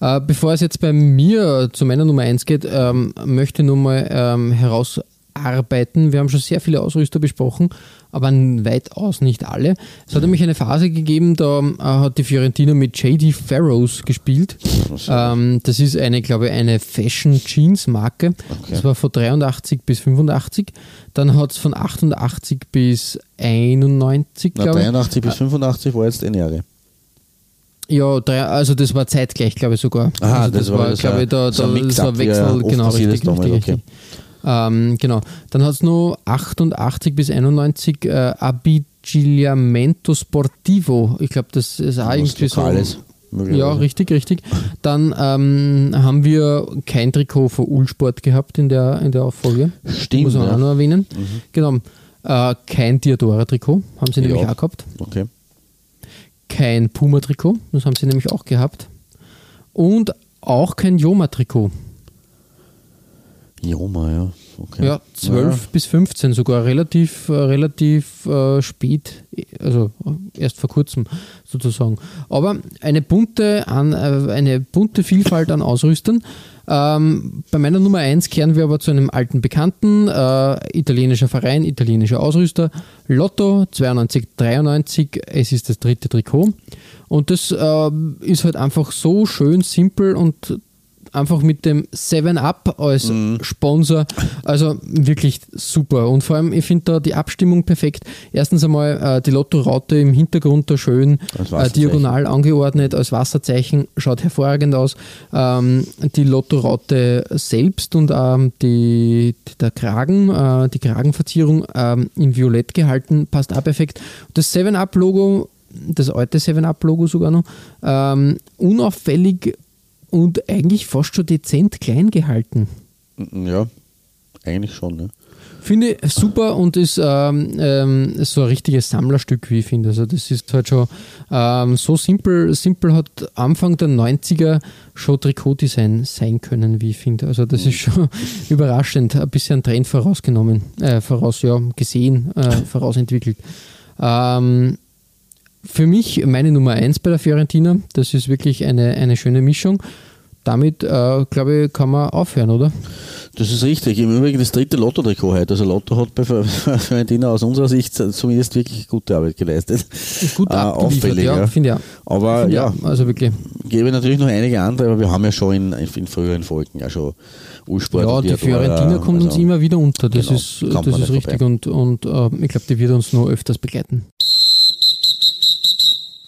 Äh, bevor es jetzt bei mir zu meiner Nummer 1 geht, ähm, möchte ich nur mal ähm, herausarbeiten. Wir haben schon sehr viele Ausrüster besprochen, aber weitaus nicht alle. Es hat nämlich eine Phase gegeben, da äh, hat die Fiorentina mit JD Farrows gespielt. Ähm, das ist eine, glaube ich, eine Fashion Jeans Marke. Das war von 83 bis 85. Dann hat es von 88 bis 91, Na, glaube ich. 83 bis 85 war jetzt eine Jahre. Ja, also das war zeitgleich, glaube ich sogar. Aha, also das war so glaube ich, da, ein- so ein da, das war ja Wechsel, oft genau, richtig, richtig, okay. richtig. Ähm, genau. Dann hat es noch 88 bis 91 äh, Abbigliamento Sportivo. Ich glaube, das ist auch Was irgendwie so. Lokales, möglicherweise. Ja, richtig, richtig. Dann ähm, haben wir kein Trikot von Ulsport gehabt in der, in der Folge. Stimmt, Muss man ja. auch noch erwähnen. Genau. Äh, kein Diadora-Trikot haben sie Ja. nämlich auch gehabt Okay. kein Puma-Trikot, das haben sie nämlich auch gehabt. Und auch kein Joma-Trikot. Joma, ja. Okay. Ja, 12 bis 15 sogar, relativ, äh, relativ äh, spät, also äh, erst vor kurzem sozusagen. Aber eine bunte, an, äh, eine bunte Vielfalt an Ausrüstern. Ähm, bei meiner Nummer 1 kehren wir aber zu einem alten Bekannten, äh, italienischer Verein, italienischer Ausrüster, Lotto 92, 93, es ist das dritte Trikot. Und das äh, ist halt einfach so schön simpel und einfach mit dem 7-Up als Mhm. Sponsor. Also wirklich super. Und vor allem, ich finde da die Abstimmung perfekt. Erstens einmal äh, die Lotto-Raute im Hintergrund da schön äh, diagonal angeordnet als Wasserzeichen. Schaut hervorragend aus. Ähm, die Lotto-Raute selbst und ähm, die, die, der Kragen, äh, die Kragenverzierung ähm, in Violett gehalten, passt auch perfekt. Das 7-Up-Logo das alte 7-Up-Logo sogar noch, ähm, unauffällig und eigentlich fast schon dezent klein gehalten. Ja, eigentlich schon. Ne? Finde ich super und ist ähm, ähm, so ein richtiges Sammlerstück, wie ich finde. Also das ist halt schon ähm, so simpel. Simpel hat Anfang der 90er schon Trikotdesign sein können, wie ich finde. Also das ist schon überraschend. Ein bisschen Trend vorausgenommen, äh, voraus, ja, gesehen, äh, vorausentwickelt. Ähm, für mich meine Nummer 1 bei der Fiorentina. Das ist wirklich eine, eine schöne Mischung. damit, äh, glaube ich, kann man aufhören, oder? Das ist richtig. Im Übrigen das dritte Lotto-Trikot heute. Also Lotto hat bei Fiorentina aus unserer Sicht zumindest wirklich gute Arbeit geleistet. Gut äh, auffällig, ja, finde ich auch. Aber find ja, also wirklich. Gäbe natürlich noch einige andere, aber wir haben ja schon in, in früheren Folgen ja schon U-Sport. Ja, die Fiorentina kommt also, uns immer wieder unter. Das genau, ist, das ist richtig vorbei. und, und äh, ich glaube, die wird uns noch öfters begleiten.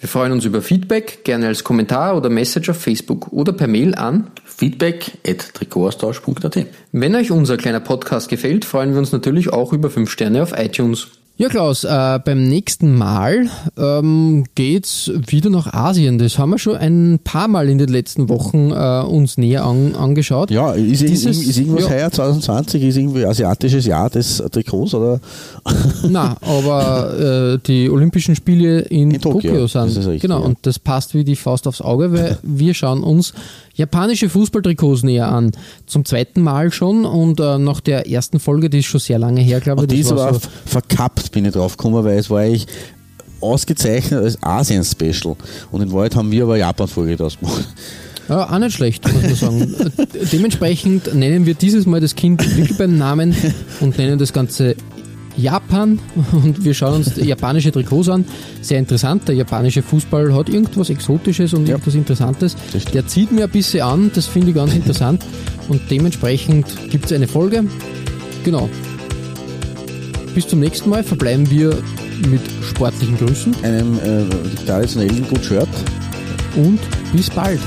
Wir freuen uns über Feedback, gerne als Kommentar oder Message auf Facebook oder per Mail an feedback at trikotaustausch.at. Wenn euch unser kleiner Podcast gefällt, freuen wir uns natürlich auch über 5 Sterne auf iTunes. Ja, Klaus, äh, beim nächsten Mal ähm, geht's wieder nach Asien. Das haben wir schon ein paar Mal in den letzten Wochen äh, uns näher an, angeschaut. Ja, ist, Dieses, ist irgendwas ja. heuer 2020? Ist irgendwie asiatisches Jahr des Trikots, oder? Nein, aber äh, die Olympischen Spiele in, in Tokio, Tokio sind. Genau, ja. und das passt wie die Faust aufs Auge, weil wir schauen uns japanische Fußballtrikots näher an. Zum zweiten Mal schon und äh, nach der ersten Folge, die ist schon sehr lange her, glaube ich. Das war, war so verkappt, bin ich drauf gekommen, weil es war eigentlich ausgezeichnet als Asien-Special. Und in Wahrheit haben wir aber Japan-Folge draus gemacht. Ja, auch nicht schlecht, muss man sagen. Dementsprechend nennen wir dieses Mal das Kind wirklich beim Namen und nennen das Ganze Japan und wir schauen uns japanische Trikots an. Sehr interessant, der japanische Fußball hat irgendwas Exotisches und ja. irgendwas Interessantes. Der zieht mir ein bisschen an, das finde ich ganz interessant und dementsprechend gibt es eine Folge. Genau. Bis zum nächsten Mal verbleiben wir mit sportlichen Grüßen. Einem äh, traditionellen Good Shirt. Und bis bald.